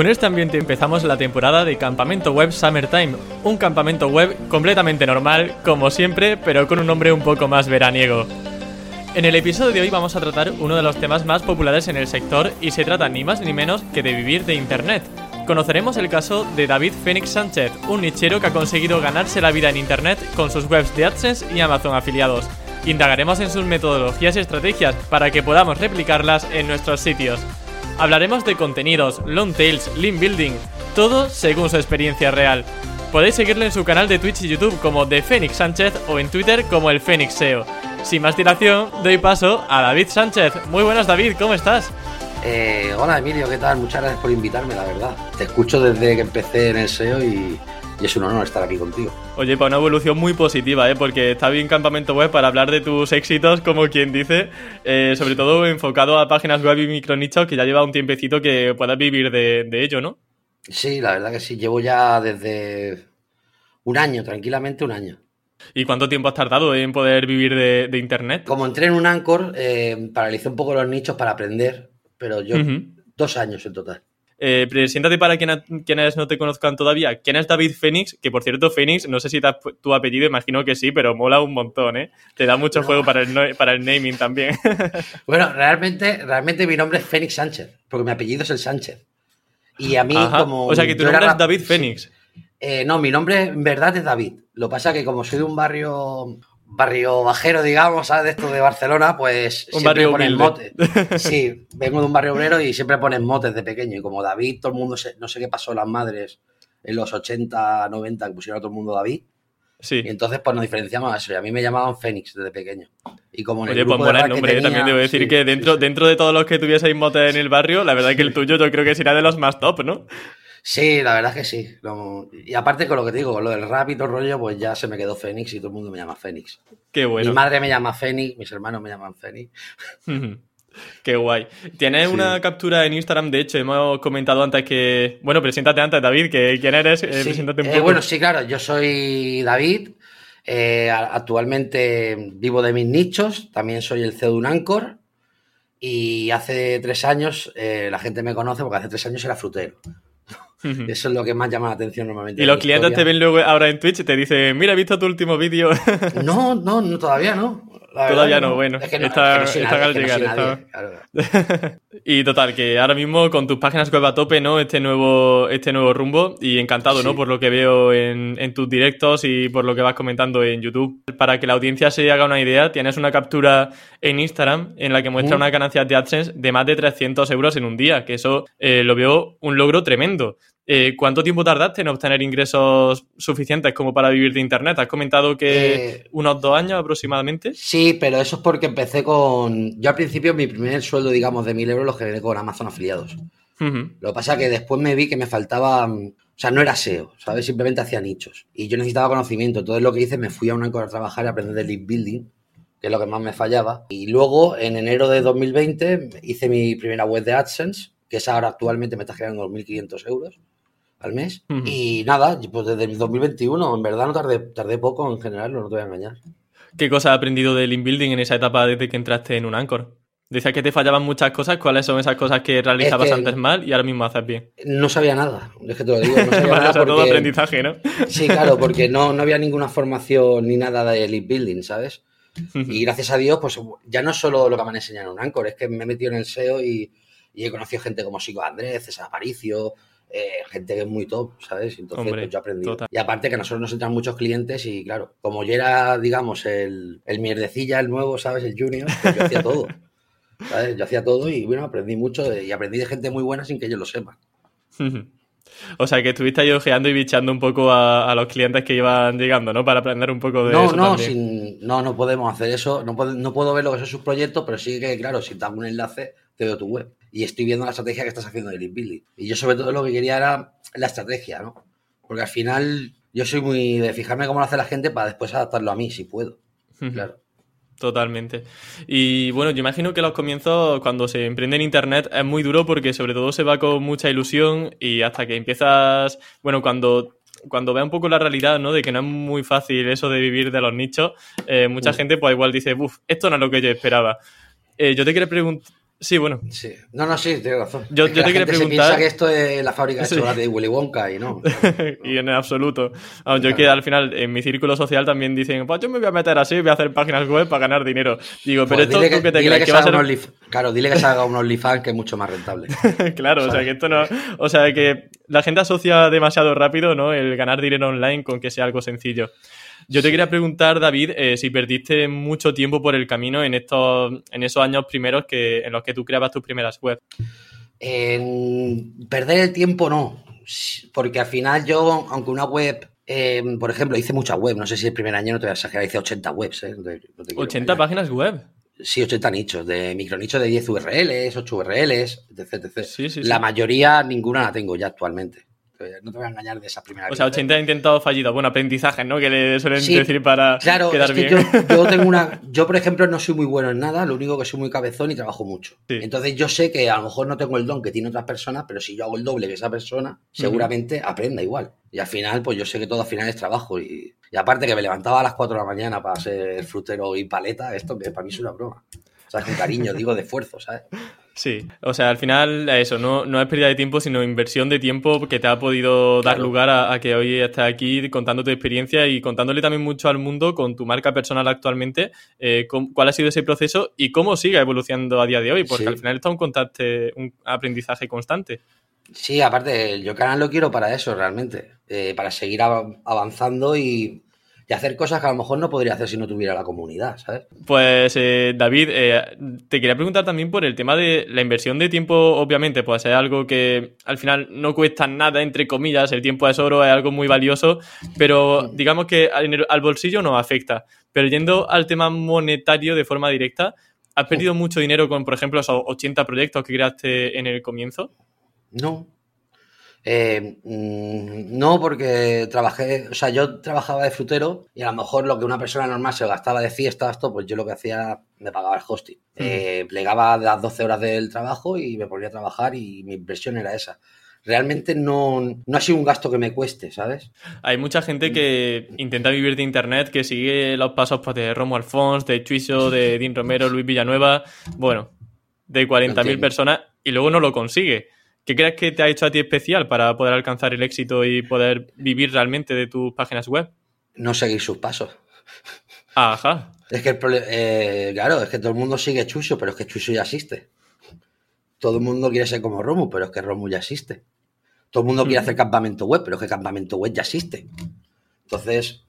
Con este ambiente empezamos la temporada de Campamento Web Summertime, un campamento web completamente normal, como siempre, pero con un nombre un poco más veraniego. En el episodio de hoy vamos a tratar uno de los temas más populares en el sector y se trata ni más ni menos que de vivir de Internet. Conoceremos el caso de David Fénix Sánchez, un nichero que ha conseguido ganarse la vida en Internet con sus webs de AdSense y Amazon afiliados. Indagaremos en sus metodologías y estrategias para que podamos replicarlas en nuestros sitios. Hablaremos de contenidos, long tails, link building, todo según su experiencia real. Podéis seguirlo en su canal de Twitch y YouTube como The Fénix Sánchez o en Twitter como el Fénix SEO. Sin más dilación, doy paso a David Sánchez. Muy buenas David, ¿cómo estás? Eh, hola Emilio, ¿qué tal? Muchas gracias por invitarme, la verdad. Te escucho desde que empecé en el SEO y, y es un honor estar aquí contigo. Oye, para una evolución muy positiva, ¿eh? porque está bien Campamento Web para hablar de tus éxitos, como quien dice, eh, sobre todo enfocado a páginas web y micronichos que ya lleva un tiempecito que puedas vivir de, de ello, ¿no? Sí, la verdad que sí, llevo ya desde un año, tranquilamente un año. ¿Y cuánto tiempo has tardado en poder vivir de, de Internet? Como entré en un Anchor, eh, paralicé un poco los nichos para aprender, pero yo dos años en total. Eh, preséntate para quien- quienes no te conozcan todavía. ¿Quién es David Fénix? Que por cierto, Fénix, no sé si tu apellido, imagino que sí, pero mola un montón, ¿eh? Te da mucho No. juego para el, para el naming también. Bueno, realmente, realmente mi nombre es Fénix Sánchez, porque mi apellido es el Sánchez. Y a mí, Ajá. como. O sea que tu era nombre es David. Fénix. Eh, no, mi nombre en verdad es David. Lo que pasa es que como soy de un barrio barrio bajero, digamos, ¿sabes? De esto de Barcelona, pues Un siempre barrio ponen motes. Sí, vengo de un barrio obrero y siempre ponen motes de pequeño. Y como David, todo el mundo, se- no sé qué pasó las madres en los 80, 90, que pusieron a todo el mundo David. Sí. Y entonces, pues nos diferenciamos a eso. Y a mí me llamaban Fénix desde pequeño. Y como en el Oye, pues grupo mola el nombre, ¿eh? tenía- también debo decir sí, que dentro, sí. dentro de todos los que tuvieseis motes en el barrio, la verdad que el tuyo yo creo que será de los más top, ¿no? Sí, la verdad es que sí. Y aparte con lo que te digo, con lo del rap y todo el rollo, pues ya se me quedó Fénix y todo el mundo me llama Fénix. Qué bueno. Mi madre me llama Fénix, mis hermanos me llaman Fénix. Qué guay. Tienes Sí. una captura en Instagram, de hecho, hemos comentado antes que... Bueno, preséntate antes, David, que quién eres, Eh, Sí, preséntate un eh, poco. bueno, sí, claro, yo soy David. eh, actualmente vivo de mis nichos, también soy el CEO de un Anchor. Y hace tres años eh, la gente me conoce porque hace tres años era frutero. Eso es lo que más llama la atención normalmente. Y los clientes te ven luego ahora en Twitch y te dicen, mira, he visto tu último vídeo. No, no, no, todavía no. La Todavía no, bueno, Es que no, está- es que no soy está nadie, al es que no soy llegar, nadie, está- claro. y total, que ahora mismo con tus páginas web a tope, ¿no? Este nuevo, este nuevo rumbo. Y encantado, ¿no? Por lo que veo en, en tus directos y por lo que vas comentando en YouTube. Para que la audiencia se haga una idea, tienes una captura en Instagram en la que muestra una ganancia de AdSense de más de 300 euros en un día, que eso eh, lo veo un logro tremendo. Eh, ¿Cuánto tiempo tardaste en obtener ingresos suficientes como para vivir de Internet? Has comentado que Eh, unos dos años aproximadamente. Sí, pero eso es porque empecé con. Yo al principio mi primer sueldo, digamos, de 1000 euros lo generé con Amazon afiliados. Lo que pasa es que después me vi que me faltaba. O sea, no era SEO, ¿sabes? Simplemente hacía nichos. Y yo necesitaba conocimiento. Entonces lo que hice, me fui a un Anchor a trabajar y aprender de link building, que es lo que más me fallaba. Y luego, en enero de 2020, hice mi primera web de AdSense, que es ahora actualmente me está generando 2.500 euros al mes. Y nada, pues desde el 2021, en verdad no tardé, tardé poco en generarlo, no te voy a engañar. ¿Qué cosas has aprendido de link building en esa etapa desde que entraste en un Anchor? Decías que te fallaban muchas cosas. ¿Cuáles son esas cosas que realizabas que- antes mal y ahora mismo haces bien? No sabía nada, es que te lo digo, no sabía Vale, nada o sea, todo aprendizaje, ¿no? Sí, claro, porque no, no había ninguna formación ni nada de lead building, ¿sabes? Y gracias a Dios, pues ya no es solo lo que me han enseñado en un Anchor, es que me he metido en el SEO y, y he conocido gente como Sigo Andrés, César Aparicio, eh, gente que es muy top, ¿sabes? Entonces, Hombre, pues yo aprendí. total. Y aparte que a nosotros nos entran muchos clientes y claro, como yo era, digamos, el, el mierdecilla, el nuevo, ¿sabes? El junior, pues yo hacía todo. ¿sabes? Yo hacía todo y bueno, aprendí mucho y aprendí de gente muy buena sin que ellos lo sepan. O sea, que estuviste ahí ojeando y bichando un poco a, los clientes que iban llegando, ¿no? Para aprender un poco de no, eso. No, no, no podemos hacer eso. No puedo, no puedo ver lo que son sus proyectos, pero sí que, claro, si te hago un enlace, te veo tu web. Y estoy viendo la estrategia que estás haciendo de Building. Y yo, sobre todo, lo que quería era la estrategia, ¿no? Porque al final, yo soy muy de fijarme cómo lo hace la gente para después adaptarlo a mí, si puedo. Claro. Totalmente. Y bueno, yo imagino que los comienzos, cuando se emprende en Internet, es muy duro porque sobre todo se va con mucha ilusión y hasta que empiezas, bueno, cuando cuando ve un poco la realidad, ¿no? De que no es muy fácil eso de vivir de los nichos, eh, mucha gente pues igual dice, uff, esto no es lo que yo esperaba. Eh, yo te quería preguntar, Sí, bueno. Sí. No, no, sí, tienes razón. Yo, yo te quería preguntar. Se piensa que esto es la fábrica de chocolate de Willy Wonka y no. y en absoluto. yo que al final en mi círculo social también dicen, pues yo me voy a meter así, voy a hacer páginas web para ganar dinero. Digo, pero pues esto tú que te crees que, va a ser. Claro, dile que se haga un OnlyFans que es mucho más rentable. claro, o sea que esto no. O sea que la gente asocia demasiado rápido, ¿no? El ganar dinero online con que sea algo sencillo. Yo te quería preguntar, David, eh, si perdiste mucho tiempo por el camino en estos, en esos años primeros que, en los que tú creabas tus primeras webs. En perder el tiempo no, porque al final yo, aunque una web, em, por ejemplo, hice muchas webs, no sé si el primer año no te voy a exagerar, hice 80 webs. ¿eh? ¿80 páginas web? Sí, 80 nichos, de micronichos de 10 URLs, 8 URLs, etc. etc. la mayoría, ninguna la tengo ya actualmente no te voy a engañar de esa primera O sea, 80 ha intentado fallido. Bueno, aprendizaje, ¿no? Que le suelen decir para claro, quedar bien. Yo, tengo una. Yo, por ejemplo, no soy muy bueno en nada, lo único que soy muy cabezón y trabajo mucho. Entonces, yo sé que a lo mejor no tengo el don que tiene otras personas, pero si yo hago el doble que esa persona, seguramente aprenda igual. Y al final, pues yo sé que todo al final es trabajo. Y, y aparte que me levantaba a las 4 de la mañana para ser frutero y paleta, esto que para mí es una broma. O sea, con cariño, digo, de esfuerzo, ¿sabes? Sí, o sea, al final eso, no, no es pérdida de tiempo, sino inversión de tiempo que te ha podido dar lugar a, que hoy estés aquí contando tu experiencia y contándole también mucho al mundo con tu marca personal actualmente, eh, cuál ha sido ese proceso y cómo sigue evolucionando a día de hoy, porque al final está un contacto, un aprendizaje constante. Sí, aparte, yo canal lo quiero para eso realmente, eh, para seguir avanzando y y hacer cosas que a lo mejor no podría hacer si no tuviera la comunidad, ¿sabes? Pues eh, David, eh, te quería preguntar también por el tema de la inversión de tiempo, obviamente, pues es algo que al final no cuesta nada, entre comillas, el tiempo es oro, es algo muy valioso, pero digamos que al, bolsillo no afecta. Pero yendo al tema monetario de forma directa, ¿has perdido mucho dinero con, por ejemplo, esos 80 proyectos que creaste en el comienzo? No, eh, mm, no, porque trabajé, o sea, yo trabajaba de frutero y a lo mejor lo que una persona normal se gastaba de fiesta, esto, pues yo lo que hacía, me pagaba el hosting. Eh, plegaba las 12 horas del trabajo y me ponía a trabajar y mi impresión era esa. Realmente no, no ha sido un gasto que me cueste, ¿sabes? Hay mucha gente que intenta vivir de internet, que sigue los pasos pues, de Romo Alfons, de Chuiso, de Dean Romero, Luis Villanueva, bueno, de 40.000 personas y luego no lo consigue. ¿Qué crees que te ha hecho a ti especial para poder alcanzar el éxito y poder vivir realmente de tus páginas web? No seguir sus pasos. Ajá. Es que el eh, claro, es que todo el mundo sigue Chuso, pero es que Chuso ya existe. Todo el mundo quiere ser como Romu, pero es que Romu ya existe. Todo el mundo quiere hacer campamento web, pero es que campamento web ya existe. Entonces,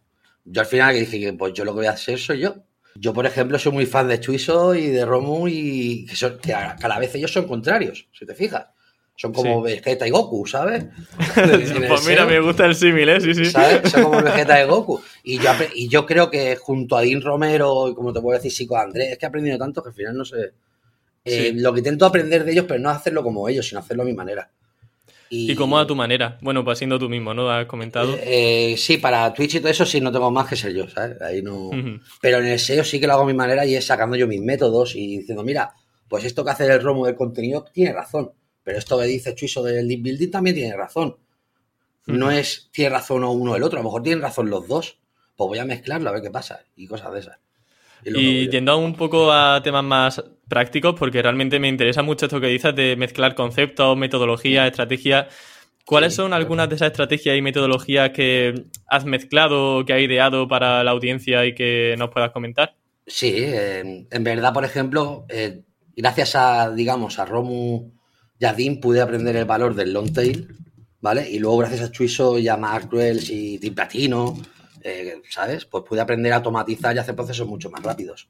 yo al final dije que pues yo lo que voy a hacer soy yo. Yo, por ejemplo, soy muy fan de Chuiso y de Romu y que, son, que a, la vez ellos son contrarios, si te fijas. Son como Vegeta y Goku, ¿sabes? pues mira, me gusta el símil, ¿eh? Sí, sí. ¿Sabes? Son como Vegeta y Goku. Y yo, y yo creo que junto a Dean Romero y como te puedo decir, Psico Andrés, es que he aprendido tanto que al final no sé. Eh, lo que intento aprender de ellos, pero no hacerlo como ellos, sino hacerlo a mi manera. Y, cómo a tu manera. Bueno, pues siendo tú mismo, ¿no? Has comentado. Eh, sí, para Twitch y todo eso sí no tengo más que ser yo, ¿sabes? Ahí no. Pero en el SEO sí que lo hago a mi manera y es sacando yo mis métodos y diciendo, mira, pues esto que hace el romo del contenido tiene razón. Pero esto que dice Chuiso del link building también tiene razón. No es tiene razón o uno o el otro, a lo mejor tienen razón los dos. Pues voy a mezclarlo a ver qué pasa y cosas de esas. Y, yendo un poco a temas más prácticos, porque realmente me interesa mucho esto que dices de mezclar conceptos, metodologías, estrategias. ¿Cuáles son algunas de esas estrategias y metodologías que has mezclado, que has ideado para la audiencia y que nos puedas comentar? Sí, en verdad, por ejemplo, eh, gracias a, digamos, a Romu Jardín pude aprender el valor del long tail, ¿vale? Y luego gracias a Chuiso y a Mark Wells y Tim Platino, eh, ¿sabes? Pues pude aprender a automatizar y hacer procesos mucho más rápidos.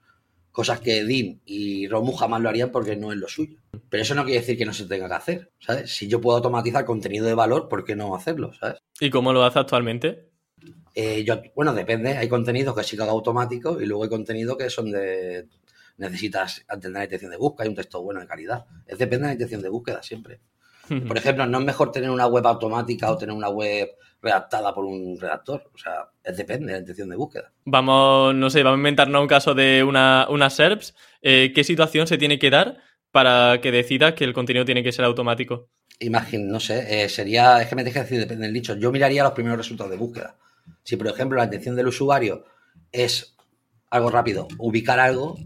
Cosas que Dean y Romu jamás lo harían porque no es lo suyo. Pero eso no quiere decir que no se tenga que hacer, ¿sabes? Si yo puedo automatizar contenido de valor, ¿por qué no hacerlo, ¿sabes? ¿Y cómo lo hace actualmente? Eh, yo, bueno, depende. Hay contenidos que sí que hago automático y luego hay contenidos que son de. Necesitas atender la intención de búsqueda y un texto bueno de calidad. Es depende de la intención de búsqueda siempre. Por ejemplo, no es mejor tener una web automática o tener una web redactada por un redactor. O sea, es depende de la intención de búsqueda. Vamos, no sé, vamos a inventarnos un caso de una, una SERPs. Eh, ¿Qué situación se tiene que dar para que decidas que el contenido tiene que ser automático? Imagín, no sé, eh, sería, es que me dejes decir, depende del nicho. Yo miraría los primeros resultados de búsqueda. Si, por ejemplo, la intención del usuario es algo rápido, ubicar algo,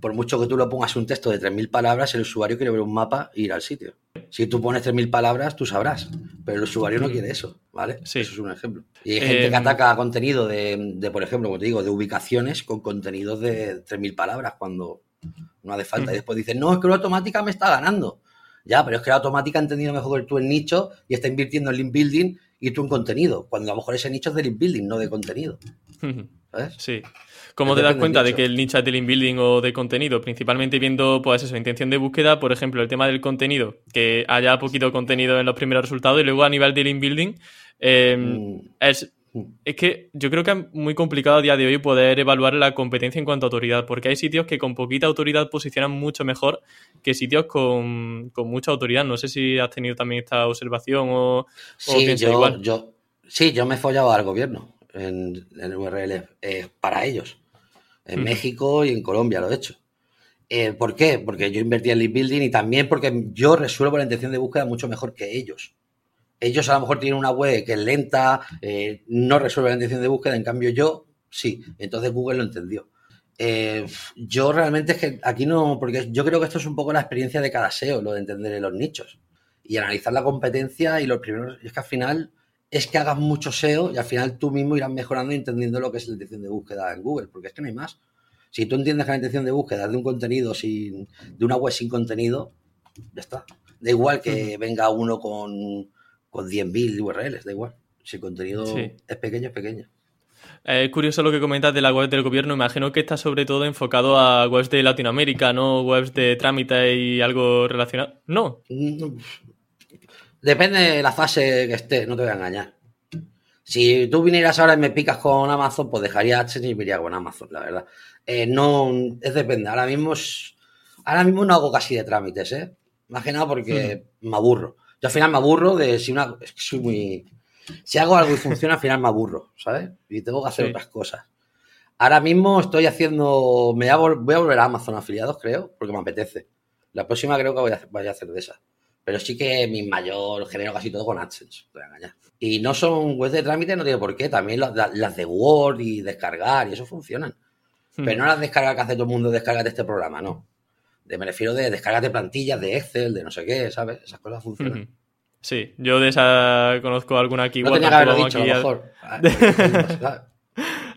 por mucho que tú lo pongas un texto de 3.000 palabras, el usuario quiere ver un mapa e ir al sitio. Si tú pones 3.000 palabras, tú sabrás, pero el usuario no quiere eso, ¿vale? Sí. Eso es un ejemplo. Y hay gente Eh, que ataca contenido de, de, por ejemplo, como te digo, de ubicaciones con contenidos de 3.000 palabras cuando no hace falta. Y después dicen, no, es que la automática me está ganando. Ya, pero es que la automática ha entendido mejor que tú el nicho y está invirtiendo en link building y tú en contenido, cuando a lo mejor ese nicho es de link building, no de contenido. ¿Sabes? Sí. ¿Cómo te das cuenta de que el nicho es de link building o de contenido? Principalmente viendo, pues eso, intención de búsqueda, por ejemplo, el tema del contenido, que haya poquito contenido en los primeros resultados y luego a nivel de link building, eh, Mm, es, es que yo creo que es muy complicado a día de hoy poder evaluar la competencia en cuanto a autoridad, porque hay sitios que con poquita autoridad posicionan mucho mejor que sitios con, con mucha autoridad. No sé si has tenido también esta observación o, Sí, yo, igual. yo, sí, yo me he follado al gobierno en, en URL eh, para ellos. En. México y en Colombia lo he hecho. Eh, ¿Por qué? Porque yo invertí en link building y también porque yo resuelvo la intención de búsqueda mucho mejor que ellos. Ellos a lo mejor tienen una web que es lenta, eh, no resuelve la intención de búsqueda, en cambio yo sí. Entonces Google lo entendió. Eh, yo realmente es que aquí no, porque yo creo que esto es un poco la experiencia de cada SEO, lo de entender los nichos y analizar la competencia y los primeros. Es que al final es que hagas mucho SEO y al final tú mismo irás mejorando y entendiendo lo que es la intención de búsqueda en Google, porque es que no hay más. Si tú entiendes que la intención de búsqueda es de un contenido sin, de una web sin contenido, ya está. Da igual que venga uno con, con 10.000 URLs, da igual. Si el contenido Sí. es pequeño, es pequeño. Eh, Es curioso lo que comentas de la web del gobierno. Imagino que está sobre todo enfocado a webs de Latinoamérica, ¿no? Webs de trámite y algo relacionado. No. Depende de la fase que esté, no te voy a engañar. Si tú vinieras ahora y me picas con Amazon, pues dejaría AdSense y me iría con Amazon, la verdad. Eh, no, es depende. Ahora mismo es- ahora mismo no hago casi de trámites, ¿eh? Más que nada porque me aburro. Yo al final me aburro de si una. Es que soy muy. Si hago algo y funciona, al final me aburro, ¿sabes? Y tengo que hacer Sí. otras cosas. Ahora mismo estoy haciendo. Me voy a, voy a volver a Amazon afiliados, creo, porque me apetece. La próxima creo que voy a, voy a hacer de esa. Pero sí que mi mayor genero casi todo con AdSense, te voy a engañar. Y no son webs de trámite, no tiene por qué. También las, de Word y descargar y eso funcionan. Pero no las descargas que hace todo el mundo, descargas de este programa, no. De, me refiero de descargas de plantillas, de Excel, de no sé qué, ¿sabes? Esas cosas funcionan. Ujú. Sí, yo de esa conozco alguna aquí. No tenía que haberlo dicho, a lo mejor. Ah,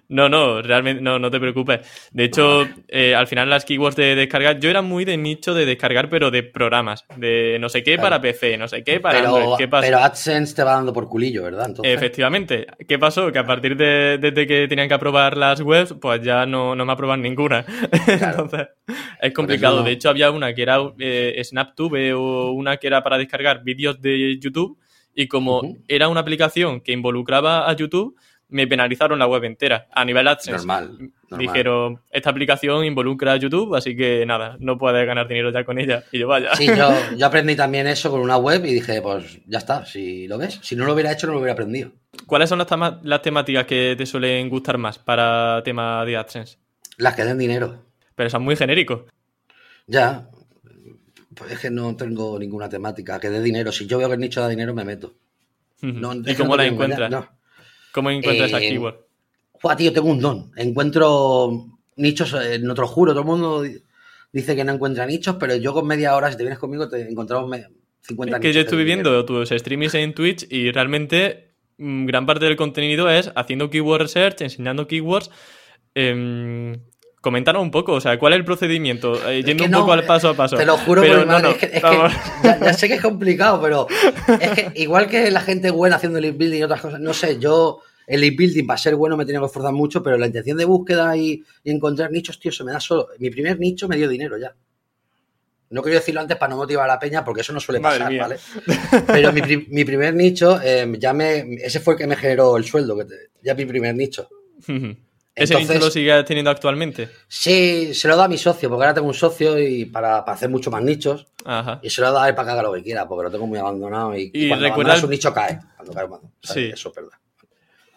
No, no, realmente no, no te preocupes. De hecho, eh, al final las keywords de descargar, yo era muy de nicho de descargar, pero de programas, de no sé qué Claro. para PC, no sé qué para Pero, Android. ¿Qué pasa? pero AdSense te va dando por culillo, ¿verdad? Entonces, Efectivamente. ¿Qué pasó? Que a partir de desde que tenían que aprobar las webs, pues ya no, no me aproban ninguna. Entonces, es complicado. no- De hecho, había una que era eh, SnapTube o una que era para descargar vídeos de YouTube y como era una aplicación que involucraba a YouTube, me penalizaron la web entera a nivel AdSense. normal, normal. Dijeron, esta aplicación involucra a YouTube, así que nada, no puedes ganar dinero ya con ella. Y yo, vaya. Sí, yo, yo aprendí también eso con una web y dije, pues ya está, si lo ves. Si no lo hubiera hecho, no lo hubiera aprendido. ¿Cuáles son las, las temáticas que te suelen gustar más para tema de AdSense? Las que den dinero. Pero son muy genéricos. Ya. Pues es que no tengo ninguna temática que dé dinero. Si yo veo que el nicho da dinero, me meto. No, ¿Y cómo la encuentras? No. ¿Cómo encuentras Eh, keyword? Joder, tío, tengo un don. Encuentro nichos, eh, no te lo juro, todo el mundo di- dice que no encuentra nichos, pero yo con media hora, si te vienes conmigo, te encontramos me- 50 Es que nichos. yo estuve viendo tus streamings en Twitch y realmente mm, gran parte del contenido es haciendo keyword research, enseñando keywords. Coméntanos un poco, o sea, ¿cuál es el procedimiento? Eh, Es yendo un poco al eh, paso a paso. Te lo juro Pero por mi no, madre, no, es que, es que vamos. ya, ya sé que es complicado, pero es que igual que la gente buena haciendo link building y otras cosas, no sé, yo el link building para ser bueno me tenía que esforzar mucho, pero la intención de búsqueda y, y encontrar nichos, tío, se me da solo. Mi primer nicho me dio dinero ya. No quería decirlo antes para no motivar a la peña, porque eso no suele Madre pasar, mía. ¿vale? Pero mi, mi primer nicho, eh, ya me, ese fue el que me generó el sueldo, que te- ya mi primer nicho. ¿Ese Entonces- nicho lo sigues teniendo actualmente? Sí, se lo da a mi socio, porque ahora tengo un socio y para, para hacer mucho más nichos. Ajá. Y se lo da a él para que haga lo que quiera, porque lo tengo muy abandonado. Y, Y cuando recuerda abandonas el- un nicho cae. Cuando cae un mazo. O sea, Sí. Eso es verdad.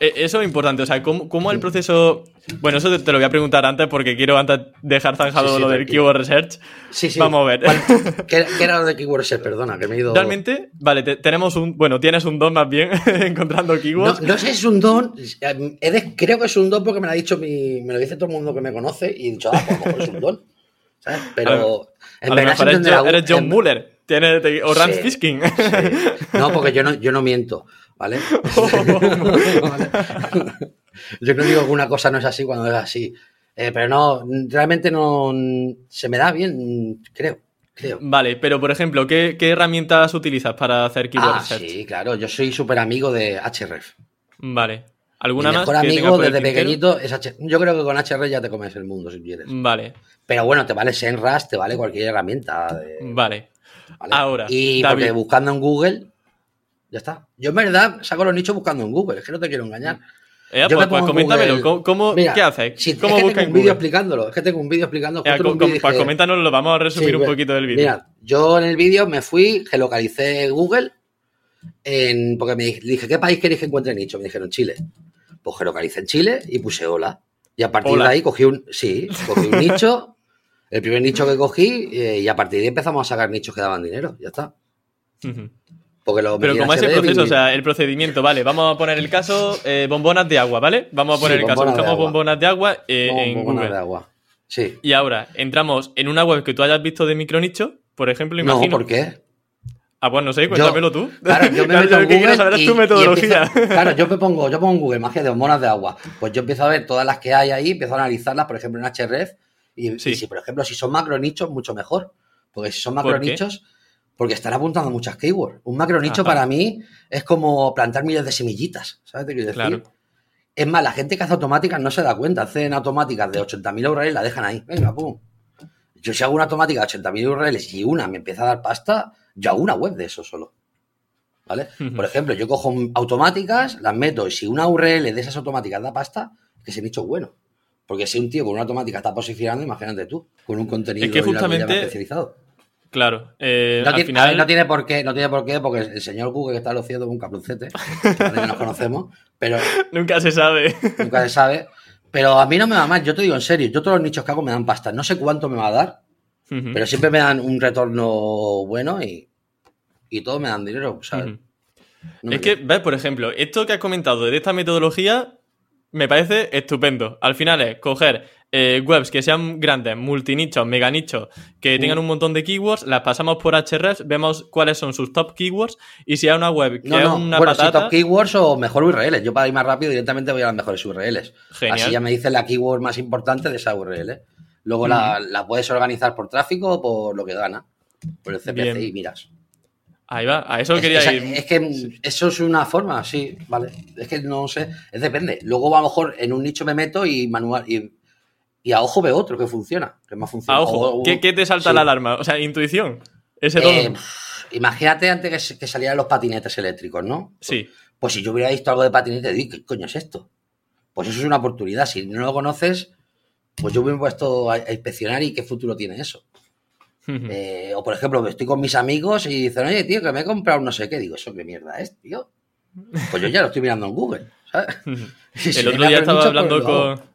Eh, Eso es importante, o sea, ¿cómo, cómo el proceso... Bueno, eso te, te lo voy a preguntar antes porque quiero antes dejar zanjado Sí, sí, lo del keyword research. Sí, sí. Vamos a ver. ¿Cuál- ¿Qué, qué era lo de Keyword Research? Perdona, que me he ido. Realmente, vale, te- tenemos un... Bueno, tienes un don más bien encontrando keywords. no sé si es un don. eh, de- creo que es un don porque me lo ha dicho mi. Me lo dice todo el mundo que me conoce y he dicho, ah, pues a es un don. ¿Sabes? Pero. a en verdad se eres, entenderá- Jo- eres John en- tienes, te- o Rand. Sí. No, porque yo no, yo no miento, ¿vale? ¿Vale? Yo no digo que una cosa no es así cuando es así. Eh, pero no, realmente no. Se me da bien, creo. Creo. Vale, pero por ejemplo, ¿qué, qué herramientas utilizas para hacer keyword Ah, sí, claro. Yo soy súper amigo de HRF. Vale. Mi ¿Alguna más? mejor amigo desde pequeñito es H. Yo creo que con HR ya te comes el mundo si quieres. Vale, Pero bueno, te vale Senras, te vale cualquier herramienta. de- vale. ¿vale? Ahora, Y David. porque buscando en Google, ya está. Yo en verdad saco los nichos buscando en Google, es que no te quiero engañar. Eh, Yo pues, pues coméntamelo. Google- ¿Cómo, Mira, ¿Qué haces? si- ¿Cómo es que buscas tengo en un vídeo explicándolo. Es que tengo un vídeo explicando. Eh, com- pues dije- coméntanoslo, vamos a resumir Sí, un poquito del vídeo. Mira, yo en el vídeo me fui, geolocalicé Google, en, porque me dije, ¿qué país queréis que encuentre nicho? Me dijeron Chile. Pues geolocalicé en Chile y puse hola. Y a partir Hola. de ahí cogí un, sí, cogí un nicho, el primer nicho que cogí, eh, y a partir de ahí empezamos a sacar nichos que daban dinero. Ya está. Ujú. Porque lo Pero como es el proceso, o sea, el procedimiento, vale, vamos a poner el caso eh, bombonas de agua, ¿vale? Vamos a Sí, poner el caso, bombonas buscamos bombonas de agua eh, en bombonas Google. de agua. Sí. Y ahora, entramos en una web que tú hayas visto de micronicho, por ejemplo, No, imagino. ¿por qué? Ah, pues no sé, cuéntamelo tú. Claro, yo me Claro, meto en quiero Google saber es tu metodología. empiezo- claro, yo me pongo, yo pongo en Google magia de hormonas de agua. Pues yo empiezo a ver todas las que hay ahí, empiezo a analizarlas, por ejemplo, en HRF. Y, Sí. y si, por ejemplo, si son macronichos, mucho mejor. Porque si son ¿Por macronichos, porque están apuntando muchas keywords. Un macronicho Ajá. para mí es como plantar miles de semillitas. ¿Sabes qué quiero decir? Claro. Es más, la gente que hace automáticas no se da cuenta. Hacen automáticas de 80.000 URLs y la dejan ahí. Venga, pum. Yo si hago una automática de 80.000 URLs y una me empieza a dar pasta, yo hago una web de eso solo. ¿Vale? Por ejemplo, yo cojo automáticas, las meto y si una URL de esas automáticas da pasta, es que ese nicho es bueno. Porque si un tío con una automática está posicionando, imagínate tú, con un contenido Es que justamente- especializado. Claro, eh, No, al tiene, final... ver, no tiene por qué, no tiene por qué, porque el señor Google que está luciendo es un que nos conocemos, pero Nunca se sabe. nunca se sabe. Pero a mí no me va mal, yo te digo en serio, yo todos los nichos que hago me dan pasta. No sé cuánto me va a dar, pero siempre me dan un retorno bueno y, y todos me dan dinero. No es que, ves, por ejemplo, esto que has comentado de esta metodología me parece estupendo. Al final es coger eh, webs que sean grandes, multinichos, meganichos, que Mm. tengan un montón de keywords, las pasamos por Href, vemos cuáles son sus top keywords y si hay una web que No, es no, una bueno, si patata, top keywords o mejor URLs. Yo para ir más rápido directamente voy a las mejores URLs. Genial. Así ya me dice la keyword más importante de esa URL. Luego la, la puedes organizar por tráfico o por lo que gana. Por el CPC Bien. y miras. ahí va, a eso Es, quería esa- ir. es que eso es una forma, sí, vale. Es que no sé, es depende. Luego a lo mejor en un nicho me meto y manual y, y a ojo veo otro que funciona, que más funciona. A ojo, ¿qué, qué te salta sí. la alarma? O sea, intuición. Ese Eh, todo. pff, imagínate antes que, salieran los patinetes eléctricos, ¿no? Sí. Pues si yo hubiera visto algo de patinete, digo, ¿qué coño es esto? Pues eso es una oportunidad. Si no lo conoces, pues yo me he puesto a, a inspeccionar y qué futuro tiene eso. Eh, o por ejemplo, estoy con mis amigos y dicen, oye, tío, que me he comprado no sé qué. Digo, ¿eso qué mierda es, tío? Pues yo ya lo estoy mirando en Google, el otro día estaba mucho, hablando pues con.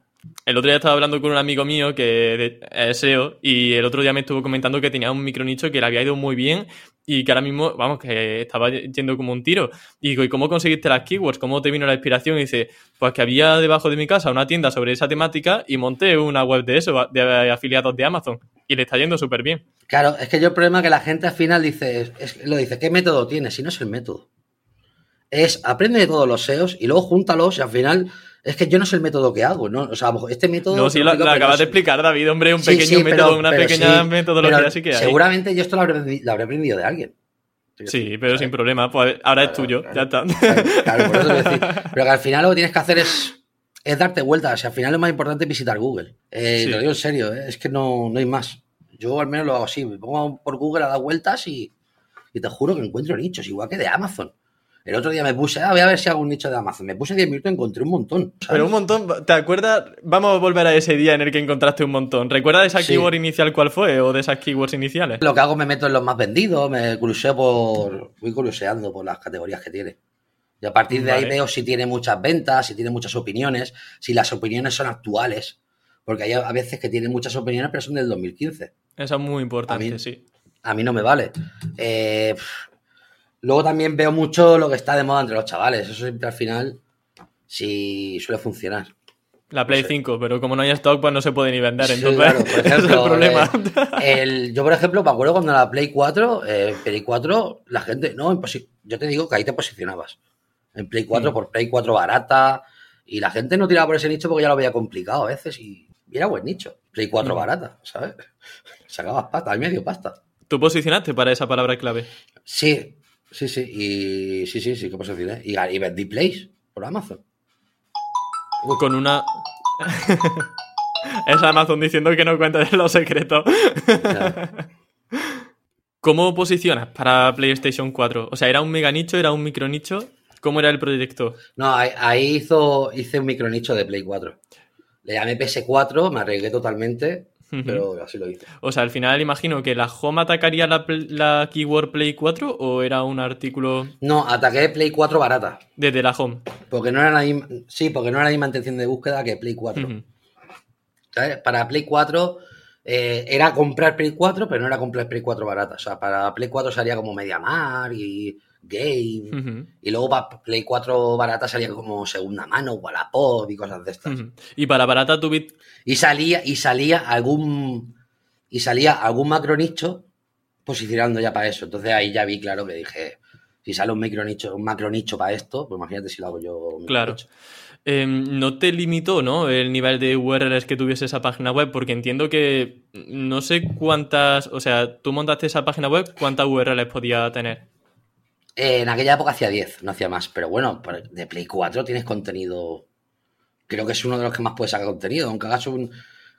El otro día estaba hablando con un amigo mío que es SEO y el otro día me estuvo comentando que tenía un micronicho que le había ido muy bien y que ahora mismo, vamos, que estaba yendo como un tiro. Digo, ¿y cómo conseguiste las keywords? ¿Cómo te vino la inspiración? Y dice, pues que había debajo de mi casa una tienda sobre esa temática y monté una web de eso, de afiliados de Amazon. Y le está yendo súper bien. Claro, es que yo el problema es que la gente al final dice, lo dice, ¿qué método tienes? Si no es el método. Es aprende de todos los SEOs y luego júntalos y al final es que yo no sé el método que hago, ¿no? O sea, este método... No, sí, te lo, acabas de explicar, David, hombre, un pequeño sí, método, pero- una pero pequeña sí, metodología sí que hay. Seguramente yo esto lo habré, lo habré aprendido de alguien. Sí, pero sin problema. Pues ahora es tuyo, ya está. Claro, por eso decir. Pero que al final lo que tienes que hacer es, es darte vueltas. O sea, al final lo más importante es visitar Google. Eh, Sí. Lo digo en serio, eh, es que no, no hay más. Yo al menos lo hago así. Me pongo por Google a dar vueltas y, y te juro que encuentro nichos, igual que de Amazon. El otro día me puse, ah, voy a ver si hago un nicho de Amazon. Me puse 10 minutos y encontré un montón. ¿sabes? Pero un montón, ¿te acuerdas? Vamos a volver a ese día en el que encontraste un montón. ¿Recuerdas esa Sí. keyword inicial cuál fue o de esas keywords iniciales? Lo que hago me meto en los más vendidos, me cruceo por. Voy cruceando por las categorías que tiene. Y a partir de ahí veo si tiene muchas ventas, si tiene muchas opiniones, si las opiniones son actuales. Porque hay a veces que tienen muchas opiniones, pero son del 2015. Eso es muy importante, A mí- sí. A mí no me vale. Eh, luego también veo mucho lo que está de moda entre los chavales. Eso siempre al final sí suele funcionar. La Play No sé. 5, pero como no hay stock, pues no se puede ni vender. Sí, Entonces, claro, por es el problema. eh, el- yo, por ejemplo, me acuerdo cuando la Play 4, eh, Play 4, la gente, no, yo te digo que ahí te posicionabas. En Play 4, Mm. por Play 4 barata, y la gente no tiraba por ese nicho porque ya lo veía complicado a veces, y, y era buen nicho. Play 4 Mm. barata, ¿sabes? Sacabas pasta, al medio pasta. ¿Tú posicionaste para esa palabra clave? Sí, sí, sí, y sí, sí, sí, que posicioné. Y, y vendí Plays por Amazon. Con una... es Amazon diciendo que no cuentes los secretos. Claro. ¿Cómo posicionas para PlayStation 4? O sea, ¿era un mega nicho? ¿Era un micro nicho? ¿Cómo era el proyecto? No, ahí, ahí hizo, hice un micronicho de Play 4. Le llamé PS4, me arriesgué totalmente, Pero así lo hice. O sea, al final imagino que la Home atacaría la, la keyword Play 4 o era un artículo No, ataqué Play 4 barata. desde la Home. Porque no era la misma, sí, porque no era la misma intención de búsqueda que Play 4. Ujú. ¿Sabes? Para Play 4 eh, era comprar Play 4, pero no era comprar Play 4 barata. O sea, para Play 4 salía como Mediamar y Game. Y luego para Play 4 barata salía como segunda mano, Wallapop y cosas de estas. Y para barata tu bit. Y salía, y salía algún. Y salía algún macro nicho posicionando ya para eso. Entonces ahí ya vi claro que dije, si sale un micro nicho, un macro nicho para esto, pues imagínate si lo hago yo. un Claro. nicho. Em, no te limitó, ¿no? El nivel de URLs que tuviese esa página web, porque entiendo que no sé cuántas, o sea, tú montaste esa página web, ¿cuántas URLs podía tener? Eh, en aquella época hacía 10, no hacía más. Pero bueno, de Play 4 tienes contenido. Creo que es uno de los que más puedes sacar contenido. Aunque hagas un.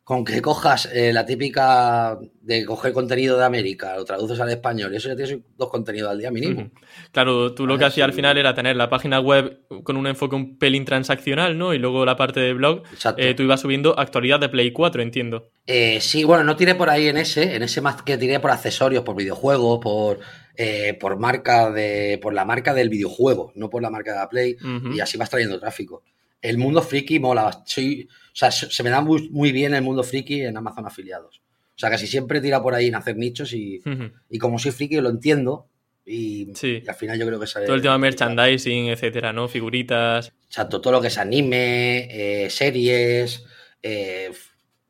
Con que cojas eh, la típica de coger contenido de América, lo traduces al español, eso ya tienes dos contenidos al día mínimo. Claro, tú lo que hacías al final era tener la página web con un enfoque un pelín transaccional, ¿no? Y luego la parte de blog, eh, tú ibas subiendo actualidad de Play 4, entiendo. Eh, sí, bueno, no tiré por ahí en ese, en ese más que tiré por accesorios, por videojuegos, por, eh, por marca de, por la marca del videojuego, no por la marca de la Play, y así vas trayendo tráfico. El mundo friki mola, soy, o sea, se me da muy, muy bien el mundo friki en Amazon afiliados. O sea, casi siempre tira por ahí en hacer nichos y, y como soy friki lo entiendo y, Sí. y al final yo creo que sale. Todo el tema merchandising, etcétera, ¿no? Figuritas. Exacto, todo lo que es anime, eh, series, eh,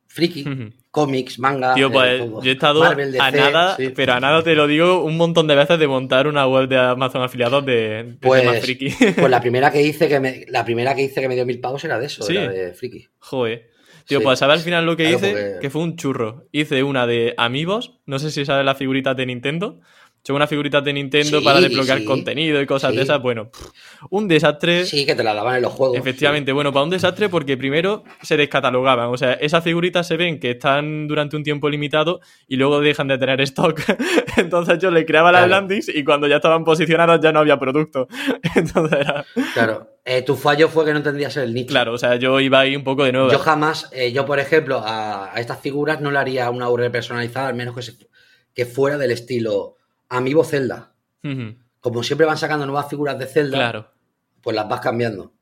friki. Cómics, manga. Tío, pues todo. yo he estado Marvel, a nada, sí. pero a nada te lo digo un montón de veces de montar una web de Amazon afiliados de, de Pues, temas friki. pues la primera que hice que me, la primera que hice que me dio mil pavos era de eso, Sí. era de friki. Joder. Tío, Sí. pues sabes al final lo que Claro, hice, porque- que fue un churro. Hice una de amigos, no sé si sabes las figuritas de Nintendo. He hecho unas figuritas de Nintendo Sí, para desbloquear sí. contenido y cosas Sí. de esas. Bueno, pff, un desastre. Sí, que te la daban en los juegos. Efectivamente, bueno, para un desastre porque primero se descatalogaban, o sea, esas figuritas se ven que están durante un tiempo limitado y luego dejan de tener stock. Entonces yo le creaba las landings y cuando ya estaban posicionadas ya no había producto. Entonces era, claro. Eh, tu fallo fue que no entendías el nicho. claro, o sea, yo iba ahí un poco de nuevo. Yo jamás, eh, yo por ejemplo, a, a estas figuras no le haría una URL personalizada, al menos que, se- que fuera del estilo Amiibo Zelda. Como siempre van sacando nuevas figuras de Zelda, Claro. pues las vas cambiando.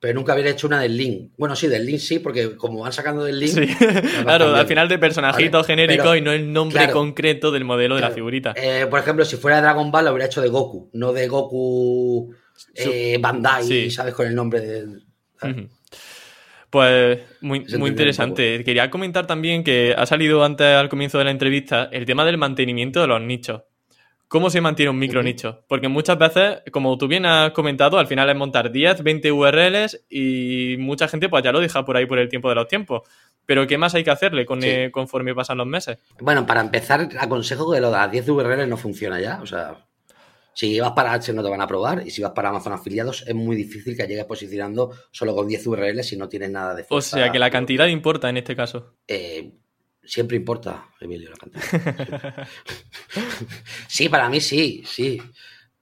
Pero nunca hubiera hecho una del Link. Bueno, sí, del Link sí, porque como van sacando del Link. Sí, claro, cambiando. al final de personajito Vale, genérico pero- y no el nombre claro, concreto del modelo de la figurita. Eh, por ejemplo, si fuera Dragon Ball, lo hubiera hecho de Goku, no de Goku eh, Bandai, Sí. ¿sabes? Con el nombre del. Pues muy, muy interesante. Quería comentar también que ha salido antes al comienzo de la entrevista el tema del mantenimiento de los nichos. ¿Cómo se mantiene un micro nicho? Porque muchas veces, como tú bien has comentado, al final es montar 10, 20 URLs y mucha gente pues ya lo deja por ahí por el tiempo de los tiempos. Pero ¿qué más hay que hacerle con, Sí. eh, conforme pasan los meses? Bueno, para empezar, aconsejo que lo de las 10 URLs no funciona ya. O sea, Si vas para Ads no te van a probar y si vas para Amazon afiliados es muy difícil que llegues posicionando solo con 10 URLs si no tienes nada de O sea que la cantidad importa en este caso. Eh, siempre importa, Emilio, la cantidad. sí, para mí sí, sí.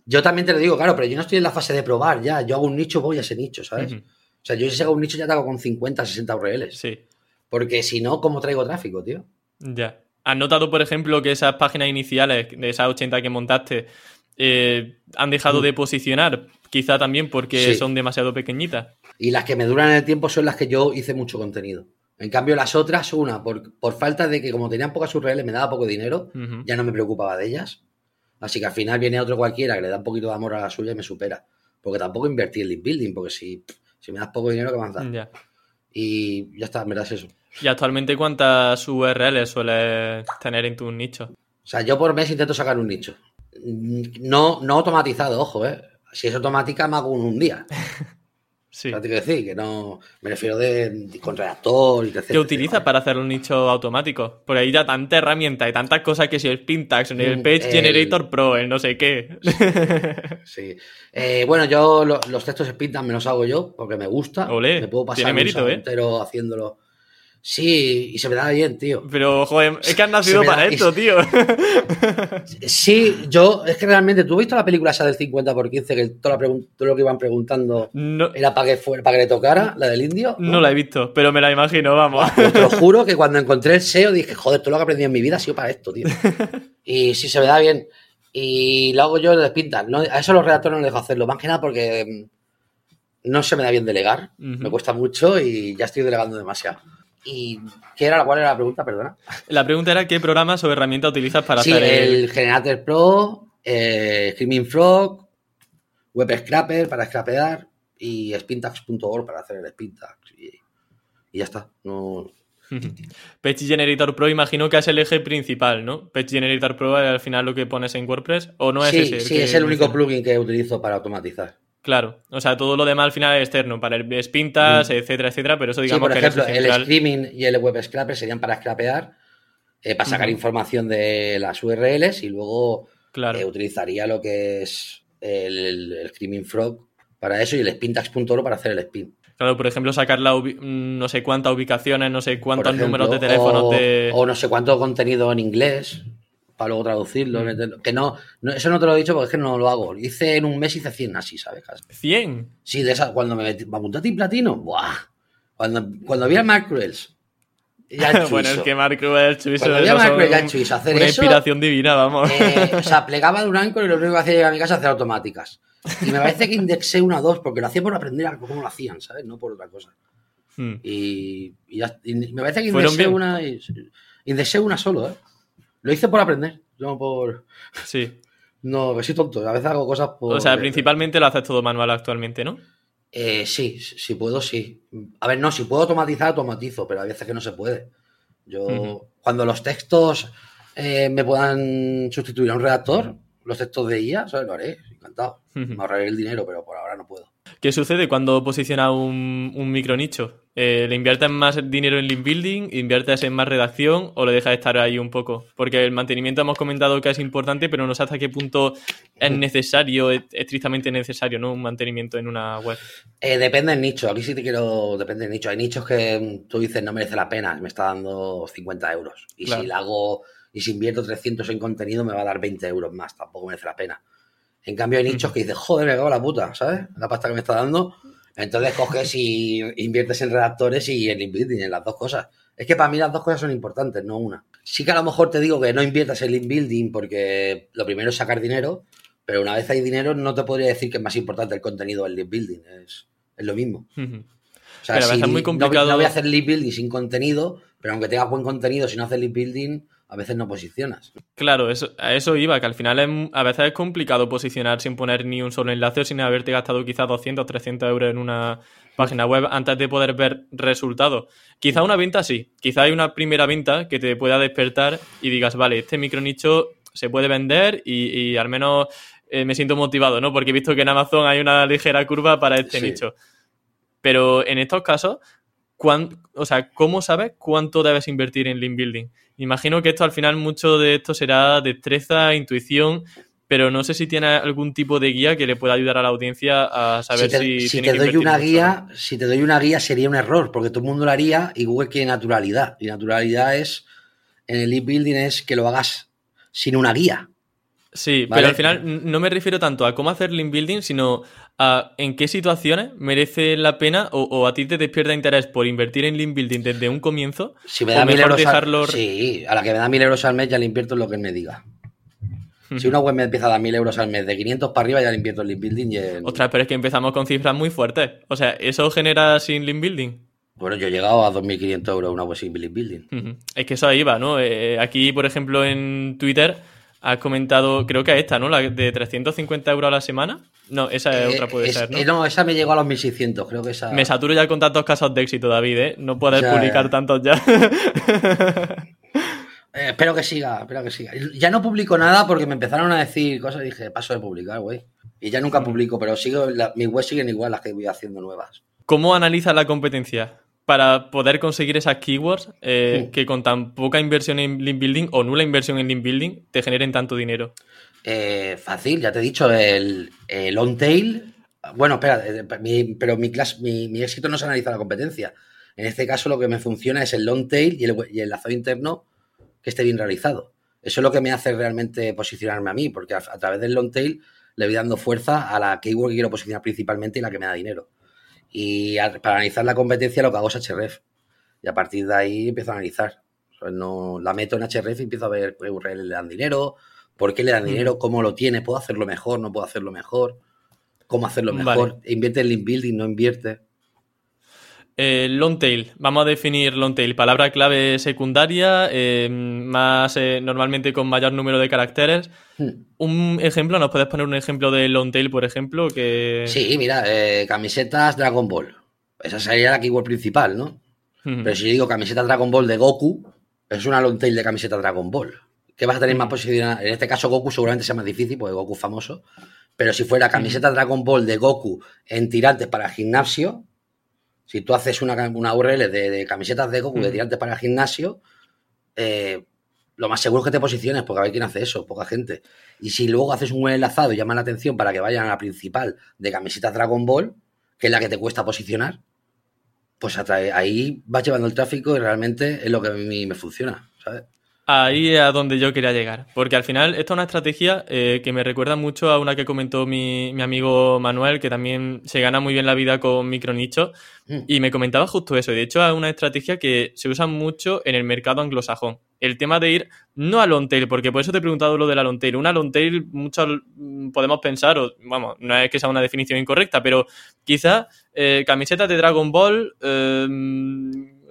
Yo también te lo digo, claro, pero yo no estoy en la fase de probar ya. Yo hago un nicho, voy a ese nicho, ¿sabes? O sea, yo si hago un nicho ya te hago con 50, 60 URLs. Sí. Porque si no, ¿cómo traigo tráfico, tío? Ya. ¿Has notado, por ejemplo, que esas páginas iniciales de esas 80 que montaste eh, han dejado de posicionar? Quizá también porque son demasiado pequeñitas. Y las que me duran en el tiempo son las que yo hice mucho contenido. En cambio, las otras, una, por, falta de que como tenían pocas URLs, me daba poco dinero, ya no me preocupaba de ellas. Así que al final viene otro cualquiera que le da un poquito de amor a la suya y me supera. Porque tampoco invertí en link building, porque si, si me das poco dinero, ¿qué más da? Y ya está, en verdad es eso. ¿Y actualmente cuántas URLs sueles tener en tu nicho? O sea, yo por mes intento sacar un nicho. No, no automatizado, ojo, ¿eh? Si es automática, me hago un día. Sí. que decir, que no. Me refiero de, con redactor y que ¿Qué utilizas para hacer un nicho automático? Por ahí ya tanta herramienta y tantas cosas que si el Pintax, el mm, Page Generator Pro, el no sé qué. Sí. Eh, bueno, yo los textos Pintax me los hago yo porque me gusta. me puedo pasar tiene mérito, ¿eh? entero haciéndolo. Sí, y se me da bien, tío. Pero, joder, es que has nacido para esto, tío. Sí, yo, es que realmente, ¿tú has visto la película esa del 50 por 15 que todo, lo que iban preguntando era para que, fuera, para que le tocara, la del indio? ¿no? la he visto, pero me la imagino, vamos. Pues te lo juro que cuando encontré el SEO dije, joder, todo lo que he aprendido en mi vida ha sido para esto, tío. Y sí, se me da bien. Y lo hago yo de pintas. ¿no? A eso los redactores no les dejo hacerlo, más que nada porque mm, no se me da bien delegar, me cuesta mucho y ya estoy delegando demasiado. ¿Y qué era, cuál era la pregunta, perdona? La pregunta era qué programas o herramientas utilizas para hacer el... el Generator Pro, eh, Screaming Frog, Web Scrapper para scrapear y spintax.org para hacer el spintax. Y, ya está. No... Page Generator Pro imagino que es el eje principal, ¿no? Page Generator Pro es al final lo que pones en WordPress o no es sí, ese. Sí, es el único plugin que utilizo para automatizar. Claro, o sea, todo lo demás al final es externo, para el spintas, etcétera, etcétera, pero eso digamos sí, por ejemplo, el, streaming y el web scraper serían para scrapear, eh, para sacar información de las URLs y luego eh, utilizaría lo que es el, el, Screaming Frog para eso y el spintax.oro para hacer el spin. Claro, por ejemplo, sacar la mm, no sé cuántas ubicaciones, no sé cuántos números de teléfono de... O no sé cuánto contenido en inglés para luego traducirlo. Mm. Que no, eso no te lo he dicho porque es que no lo hago. Hice en un mes, hice 100 así, ¿sabes? ¿100? Sí, de esas, cuando me, me apunté a ti platino, ¡buah! Cuando, cuando vi a Mark Cruels. bueno, es que Mark Cruels Cuando vi a Mark Cruels hacer una inspiración divina, vamos. Eh, o sea, plegaba de un y lo único que hacía llegar a mi casa hacer automáticas. Y me parece que indexé una o dos porque lo hacía por aprender a cómo lo hacían, ¿sabes? No por otra cosa. Hmm. Y, me parece que indexé una, indexé una solo, ¿eh? Lo hice por aprender, no por. Sí. No, que soy tonto. A veces hago cosas por. O sea, principalmente lo haces todo manual actualmente, ¿no? Eh, sí, si puedo, sí. A ver, no, si puedo automatizar, automatizo, pero a veces que no se puede. Yo, cuando los textos eh, me puedan sustituir a un redactor, los textos de IA, ¿sabes? Lo haré, encantado. Me ahorraré el dinero, pero por ahora no puedo. ¿Qué sucede cuando posiciona un, un micro nicho? Eh, ¿Le inviertes más dinero en link building? ¿Inviertes en más redacción? ¿O le dejas estar ahí un poco? Porque el mantenimiento hemos comentado que es importante, pero no sé hasta qué punto es necesario, es estrictamente necesario, ¿no? Un mantenimiento en una web. Eh, depende del nicho. Aquí sí te quiero. Depende del nicho. Hay nichos que tú dices no merece la pena, me está dando 50 euros. Y si la hago. Y si invierto 300 en contenido, me va a dar 20 euros más. Tampoco merece la pena. En cambio, hay nichos que dices, joder, me cago la puta, ¿sabes? La pasta que me está dando. Entonces coges y inviertes en redactores y en link en las dos cosas. Es que para mí las dos cosas son importantes, no una. Sí que a lo mejor te digo que no inviertas en link building porque lo primero es sacar dinero, pero una vez hay dinero no te podría decir que es más importante el contenido del link building. Es, lo mismo. O sea, es muy complicado. No, voy a hacer link building sin contenido, pero aunque tenga buen contenido, si no haces link building, a veces no posicionas. Claro, eso, a eso iba, que al final a veces es complicado posicionar sin poner ni un solo enlace o sin haberte gastado quizás 200 o 300 euros en una página web antes de poder ver resultados. Quizá una venta sí, quizá hay una primera venta que te pueda despertar y digas, vale, este micro nicho se puede vender y, al menos eh, me siento motivado, ¿no? Porque he visto que en Amazon hay una ligera curva para este nicho. Pero en estos casos, o sea, ¿cómo sabes cuánto debes invertir en link building? Imagino que esto al final mucho de esto será destreza, intuición pero no sé si tiene algún tipo de guía que le pueda ayudar a la audiencia a saber si te, si, si tiene te que doy una mucho, guía, si te doy una guía sería un error, porque todo el mundo lo haría y Google quiere naturalidad. Y naturalidad es, en el link building es que lo hagas sin una guía. Sí, Vale. pero al final no me refiero tanto a cómo hacer link building, sino a en qué situaciones merece la pena o, o a ti te despierta interés por invertir en link building desde un comienzo. Si me o da mil mejor euros dejarlo- al, Sí, a la que me da mil euros al mes ya le invierto en lo que él me diga. Si una web me empieza a dar mil euros al mes de 500 para arriba ya le invierto en link building y. Ostras, pero es que empezamos con cifras muy fuertes. O sea, ¿eso genera sin link building? Bueno, yo he llegado a 2.500 euros una web sin link building. Es que eso ahí va, ¿no? Eh, aquí, por ejemplo, en Twitter has comentado, creo que a esta, ¿no? La de 350 euros a la semana. No, esa es Eh, otra puede es- ser, ¿no? eh, no, esa me llegó a los 1.600, creo que esa... Me saturo ya con tantos casos de éxito, David, ¿eh? No puedes Ya, publicar ya. tantos ya. Eh, espero que siga, espero que siga. Ya no publico nada porque me empezaron a decir cosas y dije, paso de publicar, güey. Y ya nunca publico, pero sigo, la- mis webs siguen igual las que voy haciendo nuevas. ¿Cómo analizas la competencia para poder conseguir esas keywords eh, que con tan poca inversión en link building o nula inversión en link building te generen tanto dinero? Eh, fácil, ya te he dicho, el, el long tail. Bueno, espera, eh, mi- pero mi, clase, mi, mi éxito no se analiza la competencia. En este caso, lo que me funciona es el long tail y el, y el lazado interno que esté bien realizado. Eso es lo que me hace realmente posicionarme a mí, porque a, a través del long tail le voy dando fuerza a la keyword que quiero posicionar principalmente y la que me da dinero. Y a- para analizar la competencia lo que hago es href. Y a partir de ahí empiezo a analizar. O sea, no, la meto en href y empiezo a ver qué URL le dan dinero, por qué le dan Mm. dinero, cómo lo tiene, puedo hacerlo mejor, no puedo hacerlo mejor, cómo hacerlo Vale. mejor. Invierte en link building, no invierte. Eh, long tail, vamos a definir long tail. Palabra clave secundaria, eh, más eh, normalmente con mayor número de caracteres. Hmm. Un ejemplo, ¿nos puedes poner un ejemplo de long tail, por ejemplo? Que... Sí, mira, camisetas Dragon Ball. Esa sería la keyword principal, ¿no? Pero si yo digo camiseta Dragon Ball de Goku, es una long tail de camiseta Dragon Ball. ¿Qué vas a tener más posicionada? En este caso, Goku seguramente sea más difícil, porque Goku es famoso. Pero si fuera camiseta Dragon Ball de Goku en tirantes para el gimnasio, si tú haces una, una URL de, de camisetas de Goku de tirantes para el gimnasio, eh, lo más seguro es que te posiciones, porque a ver quién hace eso, poca gente. Y si luego haces un buen enlazado y llamas la atención para que vayan a la principal de camisetas Dragon Ball, que es la que te cuesta posicionar, pues atrae- ahí vas llevando el tráfico y realmente es lo que a mí me funciona, ¿sabes? Ahí es a donde yo quería llegar. Porque al final, esta es una estrategia eh, que me recuerda mucho a una que comentó mi, mi amigo Manuel, que también se gana muy bien la vida con micronichos. Mm. Y me comentaba justo eso. De hecho, es una estrategia que se usa mucho en el mercado anglosajón. El tema de ir no a long tail, porque por eso te he preguntado lo de la long tail. Una long tail, muchos mm, podemos pensar, o vamos, no es que sea una definición incorrecta, pero quizás eh, camisetas de Dragon Ball. eh,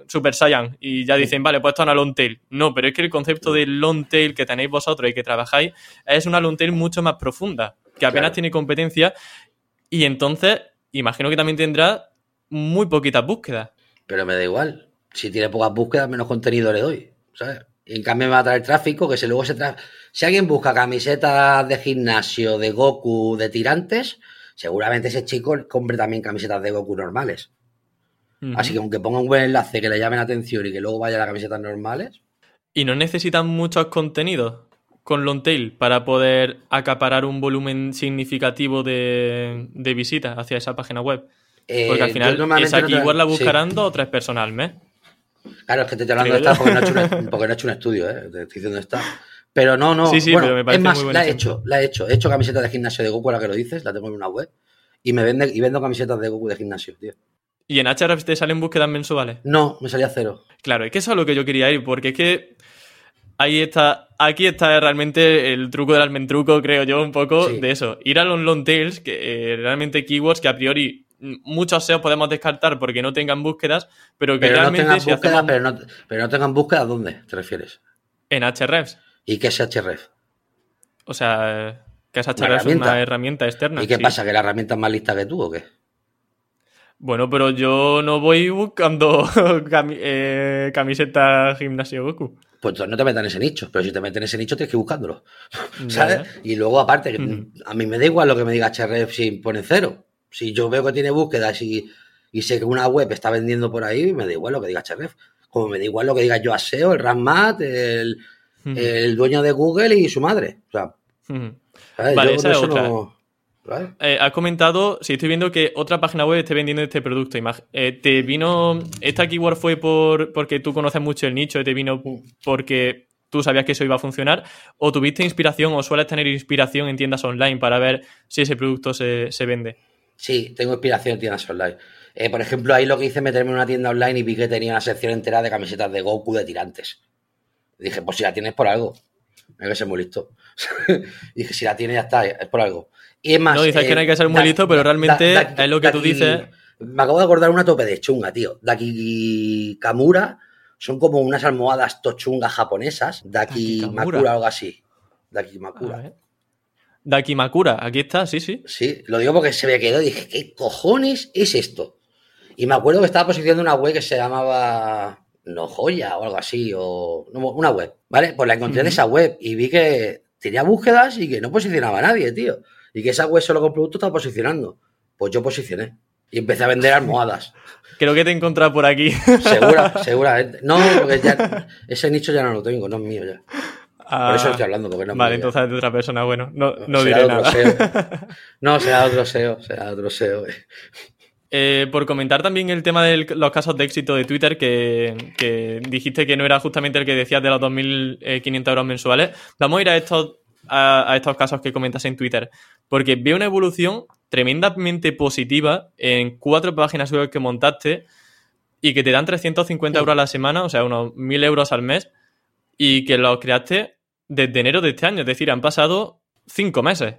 Super Saiyan y ya dicen, vale, pues esto es una long tail. No, pero es que el concepto de long tail que tenéis vosotros y que trabajáis es una long tail mucho más profunda, que apenas Claro. tiene competencia y entonces imagino que también tendrá muy poquitas búsquedas. Pero me da igual. Si tiene pocas búsquedas, menos contenido le doy, ¿sabes? En cambio me va a traer tráfico que se luego se tra... Si alguien busca camisetas de gimnasio, de Goku, de tirantes, seguramente ese chico compre también camisetas de Goku normales. Así que aunque ponga un buen enlace que le llamen la atención y que luego vaya a las camisetas normales, Y no necesitan muchos contenidos con long tail para poder acaparar un volumen significativo de, de visitas hacia esa página web. eh, Porque al final esa no keyword la sí. buscarán dos o tres personas al mes. Claro, es que te estoy hablando de esta porque no, he hecho un, porque no he hecho un estudio, ¿eh? Te estoy diciendo esta. Pero no, no. Sí, sí, bueno, pero me parece es más, muy buen la he hecho, la he hecho. He hecho camisetas de gimnasio de Goku, ahora que lo dices, la tengo en una web. Y me vende, y vendo camisetas de Goku de gimnasio, tío. Y en Ahrefs te salen búsquedas mensuales. No, me salía cero. Claro, es que eso es lo que yo quería ir, porque es que ahí está, aquí está realmente el truco del almentruco, creo yo, un poco Sí. de eso. Ir a los long tails, que eh, realmente keywords que a priori muchos SEO podemos descartar porque no tengan búsquedas, pero que Pero no realmente tengan si búsqueda, hacemos pero no, pero no tengan búsqueda, ¿dónde te refieres? en Ahrefs, ¿Y qué es HRF? o sea, que es Una es una herramienta. herramienta externa. ¿Y qué sí. pasa? ¿Que la herramienta es más lista que tú o qué? Bueno, pero yo no voy buscando cami- eh, camiseta gimnasio Goku. Pues entonces no te metan en ese nicho, pero si te meten en ese nicho tienes que ir buscándolo. ¿Sabes? Y luego, aparte, que Ujú. a mí me da igual lo que me diga HRF si pone cero. Si yo veo que tiene búsquedas y, y sé que una web está vendiendo por ahí, me da igual lo que diga HRF. Como me da igual lo que diga yo a SEO, el Rasmat, el, Ujú. el dueño de Google y su madre. O sea, Ujú. Vale, esa es otra. Eh, has comentado, si estoy viendo que otra página web esté vendiendo este producto. Eh, ¿Te vino, esta keyword fue por porque tú conoces mucho el nicho, te vino porque tú sabías que eso iba a funcionar? ¿O tuviste inspiración o sueles tener inspiración en tiendas online para ver si ese producto se, vende? Sí, tengo inspiración en tiendas online. Eh, por ejemplo, ahí lo que hice meterme en una tienda online y vi que tenía una sección entera de camisetas de Goku de tirantes. dije, pues si la tienes por algo. Me que ser muy listo. y dije, si la tienes ya está, es por algo. Y es más. No, dices que no hay que ser muy listo, pero realmente es lo que tú dices. Me acabo de acordar una tope de chunga, tío. Daki Kamura son como unas almohadas tochungas japonesas. Daki Makura, algo así. Daki Makura. Daki Makura, aquí está, sí, sí. Sí, lo digo porque se me quedó y dije, ¿qué cojones es esto? Y me acuerdo que estaba posicionando una web que se llamaba No Joya o algo así, o una web, ¿vale? Pues la encontré en esa web y vi que tenía búsquedas y que no posicionaba a nadie, tío y que esa web solo con producto está posicionando. Pues yo posicioné y empecé a vender almohadas. Creo que te he encontrado por aquí. Segura, seguramente. No, porque ya ese nicho ya no lo tengo, no es mío ya. por eso estoy hablando, porque no Vale, entonces es de otra persona, bueno, no, no diré nada. No, será otro SEO, será otro SEO. Eh, por comentar también el tema de los casos de éxito de Twitter, que, que, dijiste que no era justamente el que decías de los 2.500 euros mensuales, vamos a ir a estos a, estos casos que comentas en Twitter, porque veo una evolución tremendamente positiva en cuatro páginas web que montaste y que te dan 350 euros a la semana, o sea, unos 1000 euros al mes, y que los creaste desde enero de este año, es decir, han pasado cinco meses.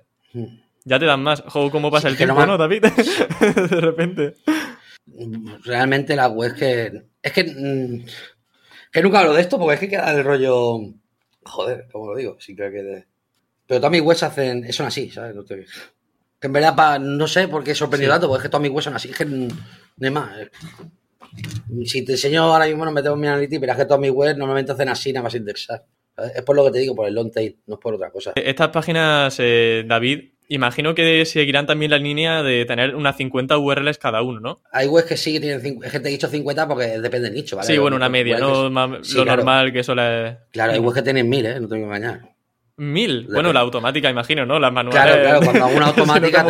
Ya te dan más. ¿Cómo pasa el tiempo, no, David? de repente. Realmente la web es que. Es que. Mm, que nunca hablo de esto porque es que queda el rollo. Joder, ¿cómo lo digo? Sí, creo que. De... Pero todas mis webs hacen, son así, ¿sabes? Que en verdad, no sé por qué he sorprendido tanto, porque es que todas mis webs son así, es que no hay más. Eh. Si te enseño ahora mismo, nos metemos en mi analytics, pero es que todas mis webs normalmente hacen así, nada más indexar. Es por lo que te digo, por el long tail, no es por otra cosa. Estas páginas, eh, David, imagino que seguirán también la línea de tener unas 50 URLs cada uno, ¿no? Hay webs que sí que tienen 50, es que te he dicho 50 porque depende del nicho, ¿vale? Sí, bueno, una media, ¿no? lo normal que suele... Claro, hay webs que tienen mil, ¿eh? No tengo que engañar. Mil. Bueno, la automática, imagino, ¿no? Las manuales. Claro, claro, cuando hago una automática.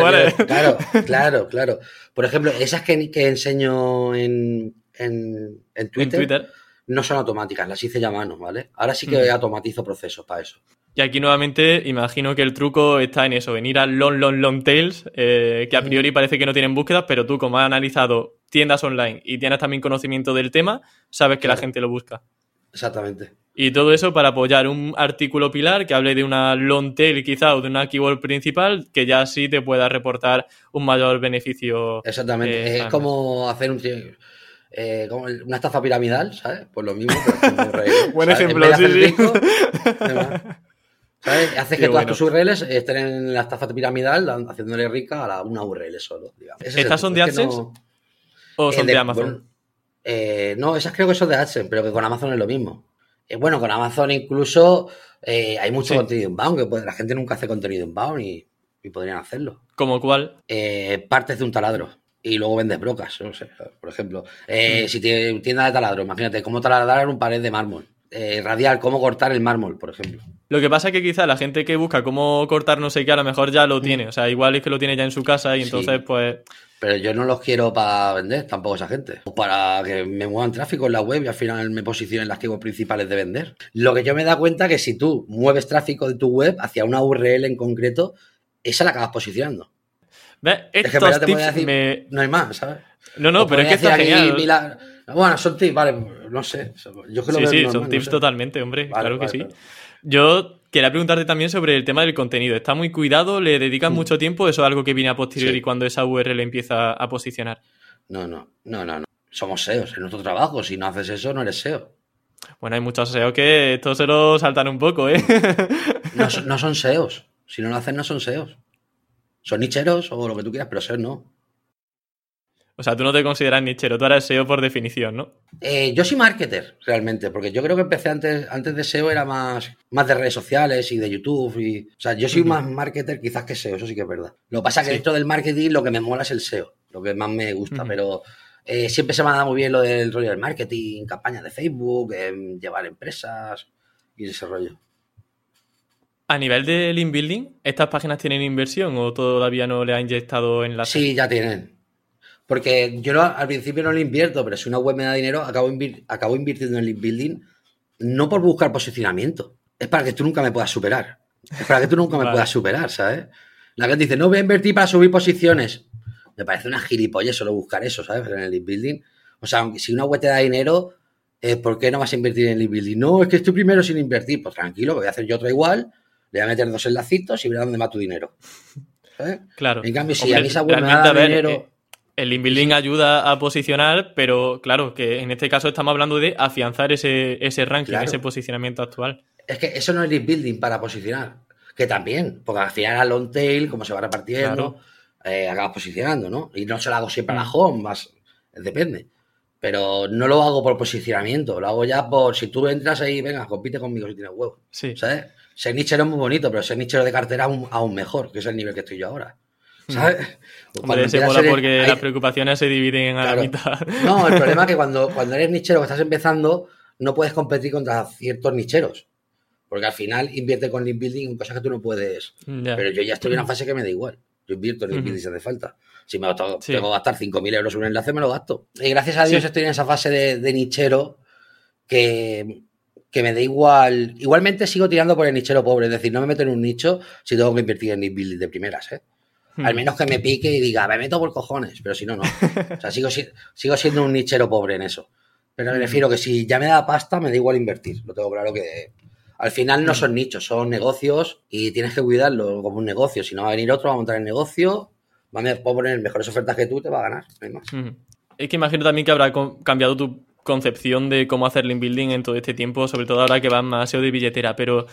claro, claro, claro. Por ejemplo, esas que, que enseño en, en, Twitter, no son automáticas, las hice ya a mano, ¿vale? Ahora sí que mm. automatizo procesos para eso. Y aquí nuevamente imagino que el truco está en eso, venir a long, long, long tails, eh, que a priori parece que no tienen búsquedas, pero tú como has analizado tiendas online y tienes también conocimiento del tema, sabes que la gente lo busca. Exactamente. Y todo eso para apoyar un artículo pilar que hable de una long tail quizá o de una keyword principal que ya sí te pueda reportar un mayor beneficio. Exactamente. Eh, es como hacer un... Eh, como una estafa piramidal, ¿sabes? Pues lo mismo, pero Buen ejemplo, sí, sí. ¿sabes? Haces que todas tus URLs estén en la estafa piramidal haciéndole rica a una URL solo. ¿Estas son de AdSense o son de, Amazon? Eh, no, esas creo que son de AdSense, pero que con Amazon es lo mismo. Eh, bueno, con Amazon incluso eh, hay mucho contenido inbound, que la gente nunca hace contenido inbound y, y podrían hacerlo. ¿Como cuál? Eh, partes de un taladro y luego vendes brocas, no sé, por ejemplo. Mm. Si tienes tienda de taladro, imagínate cómo taladrar un pared de mármol. radial, cómo cortar el mármol, por ejemplo. Lo que pasa es que quizá la gente que busca cómo cortar no sé qué, a lo mejor ya lo mm. tiene. O sea, igual es que lo tiene ya en su casa y entonces, pues, pero yo no los quiero para vender tampoco esa gente. O para que me muevan tráfico en la web y al final me posicionen las keywords principales de vender. Lo que yo me da cuenta que si tú mueves tráfico de tu web hacia una URL en concreto, esa la acabas posicionando. ¿Ves? Estos tips me... No hay más, ¿sabes? No, no, pero es que está genial. Bueno, son tips, vale, no sé. Yo creo sí, sí, son tips totalmente, hombre, claro que sí. Yo quería preguntarte también sobre el tema del contenido. ¿Está muy cuidado? ¿Le dedicas mucho tiempo? ¿Eso es algo que viene a posteriori cuando esa URL empieza a posicionar? No, no, no, no, no. Somos SEOs en nuestro trabajo. Si no haces eso, no eres SEO. Bueno, hay muchos SEO que esto se lo saltan un poco, ¿eh? no, no son SEOs. Si no lo hacen, no son SEOs. Son nicheros o lo que tú quieras, pero SEOs no. O sea, tú no te consideras nichero, tú eres SEO por definición, ¿no? Eh, yo soy marketer, realmente, porque yo creo que empecé antes, antes de SEO, era más, más de redes sociales y de YouTube. Y, o sea, yo soy más marketer quizás que SEO, eso sí que es verdad. Lo que pasa es que dentro del marketing lo que me mola es el SEO, lo que más me gusta, pero eh, siempre se me ha dado muy bien lo del rollo del marketing, campañas de Facebook, em, llevar empresas y ese rollo. A nivel de link building, ¿estas páginas tienen inversión o todavía no le ha inyectado enlaces? Sí, ya tienen. Porque yo no, al principio no lo invierto, pero si una web me da dinero, acabo, acabo invirtiendo en link building no por buscar posicionamiento. Es para que tú nunca me puedas superar. Es para que tú nunca me puedas superar, ¿sabes? La gente dice, no voy a invertir para subir posiciones. Me parece una gilipollez solo buscar eso, ¿sabes? En el link building. O sea, aunque si una web te da dinero, eh, ¿por qué no vas a invertir en link building? No, es que estoy primero sin invertir. Pues tranquilo, voy a hacer yo otro igual, le voy a meter dos enlacitos y verá dónde va tu dinero. Claro. En cambio, si a mí esa web me da dinero... Eh, el link building ayuda a posicionar, pero claro, que en este caso estamos hablando de afianzar ese, ese ranking, ese posicionamiento actual. Es que eso no es link building para posicionar, que también, porque al final a long tail, como se va repartiendo, eh, acabas posicionando, ¿no? Y no se lo hago siempre a la mm. home, más depende. Pero no lo hago por posicionamiento, lo hago ya por si tú entras ahí, venga, compite conmigo si tienes huevo. Sí. ¿Sabes? Ser nichero es muy bonito, pero ser nichero de cartera aún, aún mejor, que es el nivel que estoy yo ahora. ¿Sabes? porque las preocupaciones se dividen a la mitad. No, el problema es que cuando, cuando eres nichero que estás empezando, no puedes competir contra ciertos nicheros. Porque al final invierte con link building en cosas que tú no puedes. Pero yo ya estoy en una fase que me da igual. Yo invierto en link building si hace falta. Si me tengo, que gastar 5.000 euros en un enlace, me lo gasto. Y gracias a Dios estoy en esa fase de, nichero que, que, me da igual. Igualmente sigo tirando por el nichero pobre. Es decir, no me meto en un nicho si tengo que invertir en link building de primeras. ¿eh? Al menos que me pique y diga, me meto por cojones, pero si no, no. O sea, sigo, sigo siendo un nichero pobre en eso. Pero me refiero que si ya me da pasta, me da igual invertir. Lo tengo claro que al final no son nichos, son negocios y tienes que cuidarlo como un negocio. Si no va a venir otro, va a montar el negocio, va a poner mejores ofertas que tú, te va a ganar. Es que imagino también que habrá cambiado tu concepción de cómo hacer link building en todo este tiempo, sobre todo ahora que vas más SEO de billetera, pero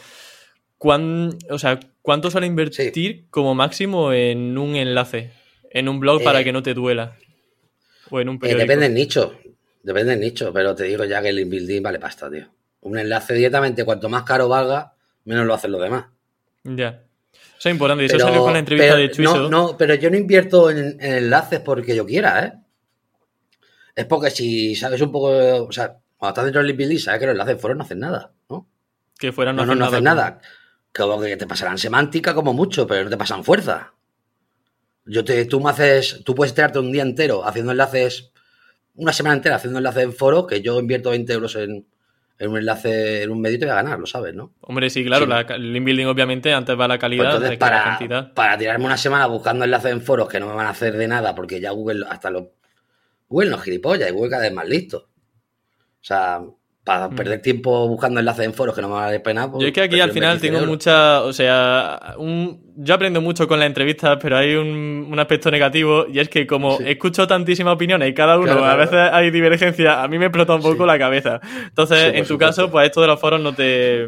o sea, ¿cuánto suele invertir como máximo en un enlace? En un blog para eh, que no te duela. O en un eh, periódico. depende del nicho. Depende del nicho, pero te digo ya que el building vale pasta, tío. Un enlace directamente, cuanto más caro valga, menos lo hacen los demás. Ya. Eso es importante. eso salió con la entrevista de Chuiso. No, no, pero yo no invierto en, enlaces porque yo quiera, ¿eh? Es porque si sabes un poco. O sea, cuando estás dentro del building, sabes que los enlaces fueron no hacen nada, ¿no? Que fuera no, no, no hacen nada que te pasarán semántica como mucho, pero no te pasan fuerza. Yo te, tú me haces, tú puedes tirarte un día entero haciendo enlaces, una semana entera haciendo enlaces en foro, que yo invierto 20 euros en, un enlace, en un medio y te voy a ganar, lo sabes, ¿no? Hombre, sí, claro, el link building obviamente antes va la calidad pues para, la cantidad. Para tirarme una semana buscando enlaces en foros que no me van a hacer de nada, porque ya Google, hasta lo. Google no es gilipollas y Google cada vez más listo. O sea, para mm. perder tiempo buscando enlaces en foros que no me vale pena. Pues, yo es que aquí al final tengo mucha, o sea, yo aprendo mucho con la entrevista, pero hay un, aspecto negativo y es que como escucho tantísimas opiniones y cada uno a veces hay divergencia, a mí me explota un poco la cabeza. Entonces, en tu caso, pues esto de los foros no te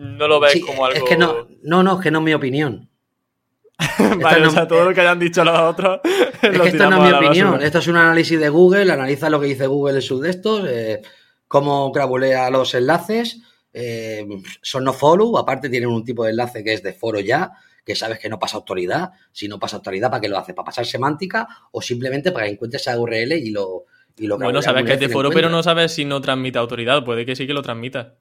no lo ves como algo. Es que no, no, no, es que no es mi opinión. vale, o sea, todo lo que hayan dicho los otros. Es que esto no es mi opinión. Esto es un análisis de Google, analiza lo que dice Google en sus de estos. Eh, cómo crabulea los enlaces. Eh, son no follow, aparte tienen un tipo de enlace que es de foro ya, que sabes que no pasa autoridad. Si no pasa autoridad, ¿para qué lo hace? ¿Para pasar semántica o simplemente para que encuentres esa URL y lo, y lo Bueno, sabes que es de foro, pero no sabes si no transmite autoridad. Puede que sí que lo transmita.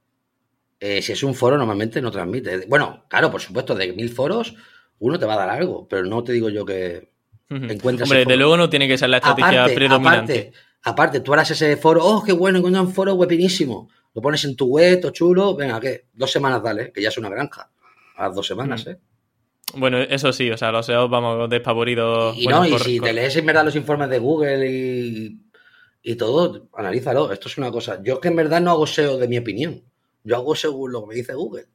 Eh, si es un foro, normalmente no transmite. Bueno, claro, por supuesto, de mil foros, uno te va a dar algo, pero no te digo yo que encuentres. Hombre, de luego no tiene que ser la estrategia predominante. Aparte, tú harás ese foro, oh, qué bueno, encuentro un foro buenísimo. Lo pones en tu web, todo chulo, venga, ¿qué? Dos semanas dale, que ya es una granja. A las dos semanas, mm. ¿eh? Bueno, eso sí, o sea, los SEO vamos despavoridos. Y, no, y si te lees en verdad los informes de Google y, y todo, analízalo. Esto es una cosa. Yo es que en verdad no hago SEO de mi opinión. Yo hago según lo que me dice Google.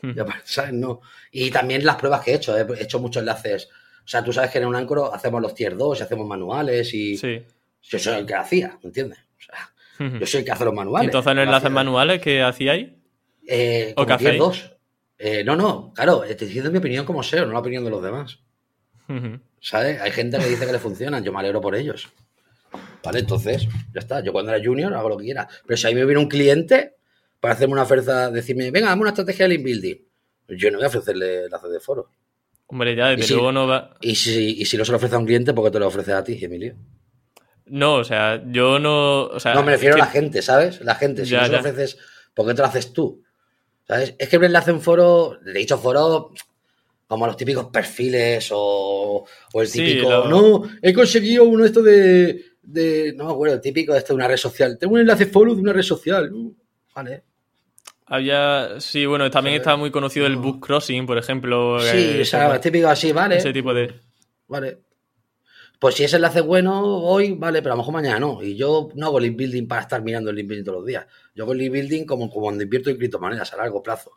Hmm. ¿sabes? No. Y también las pruebas que he hecho. He hecho muchos enlaces. O sea, tú sabes que en un Anchor hacemos los tier 2 y hacemos manuales y. Sí. Yo soy el que hacía, ¿me entiendes? O sea, yo soy el que hace los manuales. Entonces, ¿en enlaces manuales que hacíais? Eh, ¿O qué hacéis? dos. Eh, no, no, claro, estoy diciendo mi opinión como SEO, no la opinión de los demás. ¿Sabes? Hay gente que dice que le funcionan, yo me alegro por ellos. ¿Vale? Entonces, ya está. Yo cuando era junior hago lo que quiera. Pero si a mí me viene un cliente para hacerme una oferta, decirme, venga, dame una estrategia de link building, yo no voy a ofrecerle enlaces de foro. Hombre, ya, desde luego no va. Y si, y si no se lo ofrece a un cliente, ¿por qué te lo ofrece a ti, Emilio? No, o sea, yo no. O sea, no, me refiero a la gente, ¿sabes? La gente, si no se lo ofreces, ¿por qué te lo haces tú? ¿Sabes? Es que un enlace en foro, de dicho foro, como los típicos perfiles o, o el Sí, típico, lo- no, he conseguido uno esto de, de, no me acuerdo, el típico de esto de una red social. Tengo un enlace foro de una red social. Uh, Vale. Había. Sí, bueno, también ¿Sabes? estaba muy conocido el book crossing, por ejemplo. Sí, eh, o sea, típico así, vale. ese tipo de. Vale. Pues si ese enlace es bueno hoy, vale, pero a lo mejor mañana no. Y yo no hago link building para estar mirando el link building todos los días. Yo hago link building como, como cuando invierto en criptomonedas a largo plazo.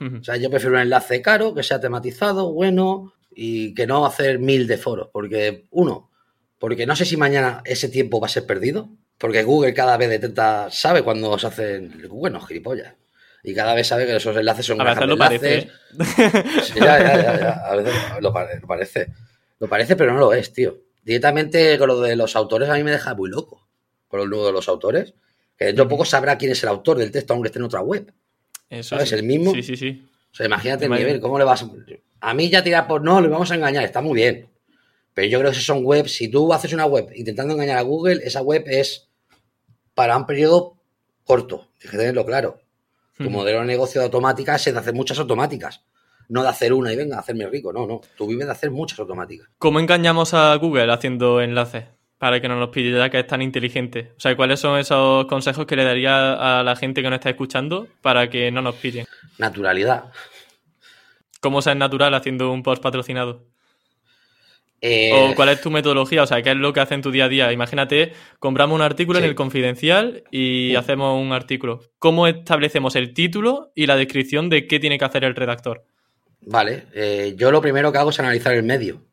O sea, yo prefiero un enlace caro, que sea tematizado, bueno, y que no hacer mil de foros. Porque, uno, porque no sé si mañana ese tiempo va a ser perdido. Porque Google cada vez detecta, sabe cuando se hacen. Google no, gilipollas. Y cada vez sabe que esos enlaces son A veces lo parece. ¿eh? Sí, ya, ya, ya, ya. A veces lo, lo parece. Lo parece, pero no lo es, tío. Directamente con lo de los autores a mí me deja muy loco. Con lo de los autores. Que dentro de poco sabrá quién es el autor del texto, aunque esté en otra web. Eso ¿Sabes? sí. El mismo. Sí, sí, sí. O sea, imagínate el nivel, ¿cómo le vas a... A mí ya tirar por no, le vamos a engañar, está muy bien. Pero yo creo que son webs, si tú haces una web intentando engañar a Google, esa web es para un periodo corto, tienes que tenerlo claro. Tu modelo de negocio de automáticas es de hacer muchas automáticas, no de hacer una y venga a hacerme rico, no, no. Tú vives de hacer muchas automáticas. ¿Cómo engañamos a Google haciendo enlaces para que no nos pille ya que es tan inteligente? O sea, ¿cuáles son esos consejos que le daría a la gente que nos está escuchando para que no nos pillen? Naturalidad. ¿Cómo ser natural haciendo un post patrocinado? Eh, ¿O cuál es tu metodología? O sea, ¿qué es lo que haces en tu día a día? Imagínate, compramos un artículo Sí. en el Confidencial y hacemos un artículo. ¿Cómo establecemos el título y la descripción de qué tiene que hacer el redactor? Vale, eh, yo lo primero que hago es analizar el medio.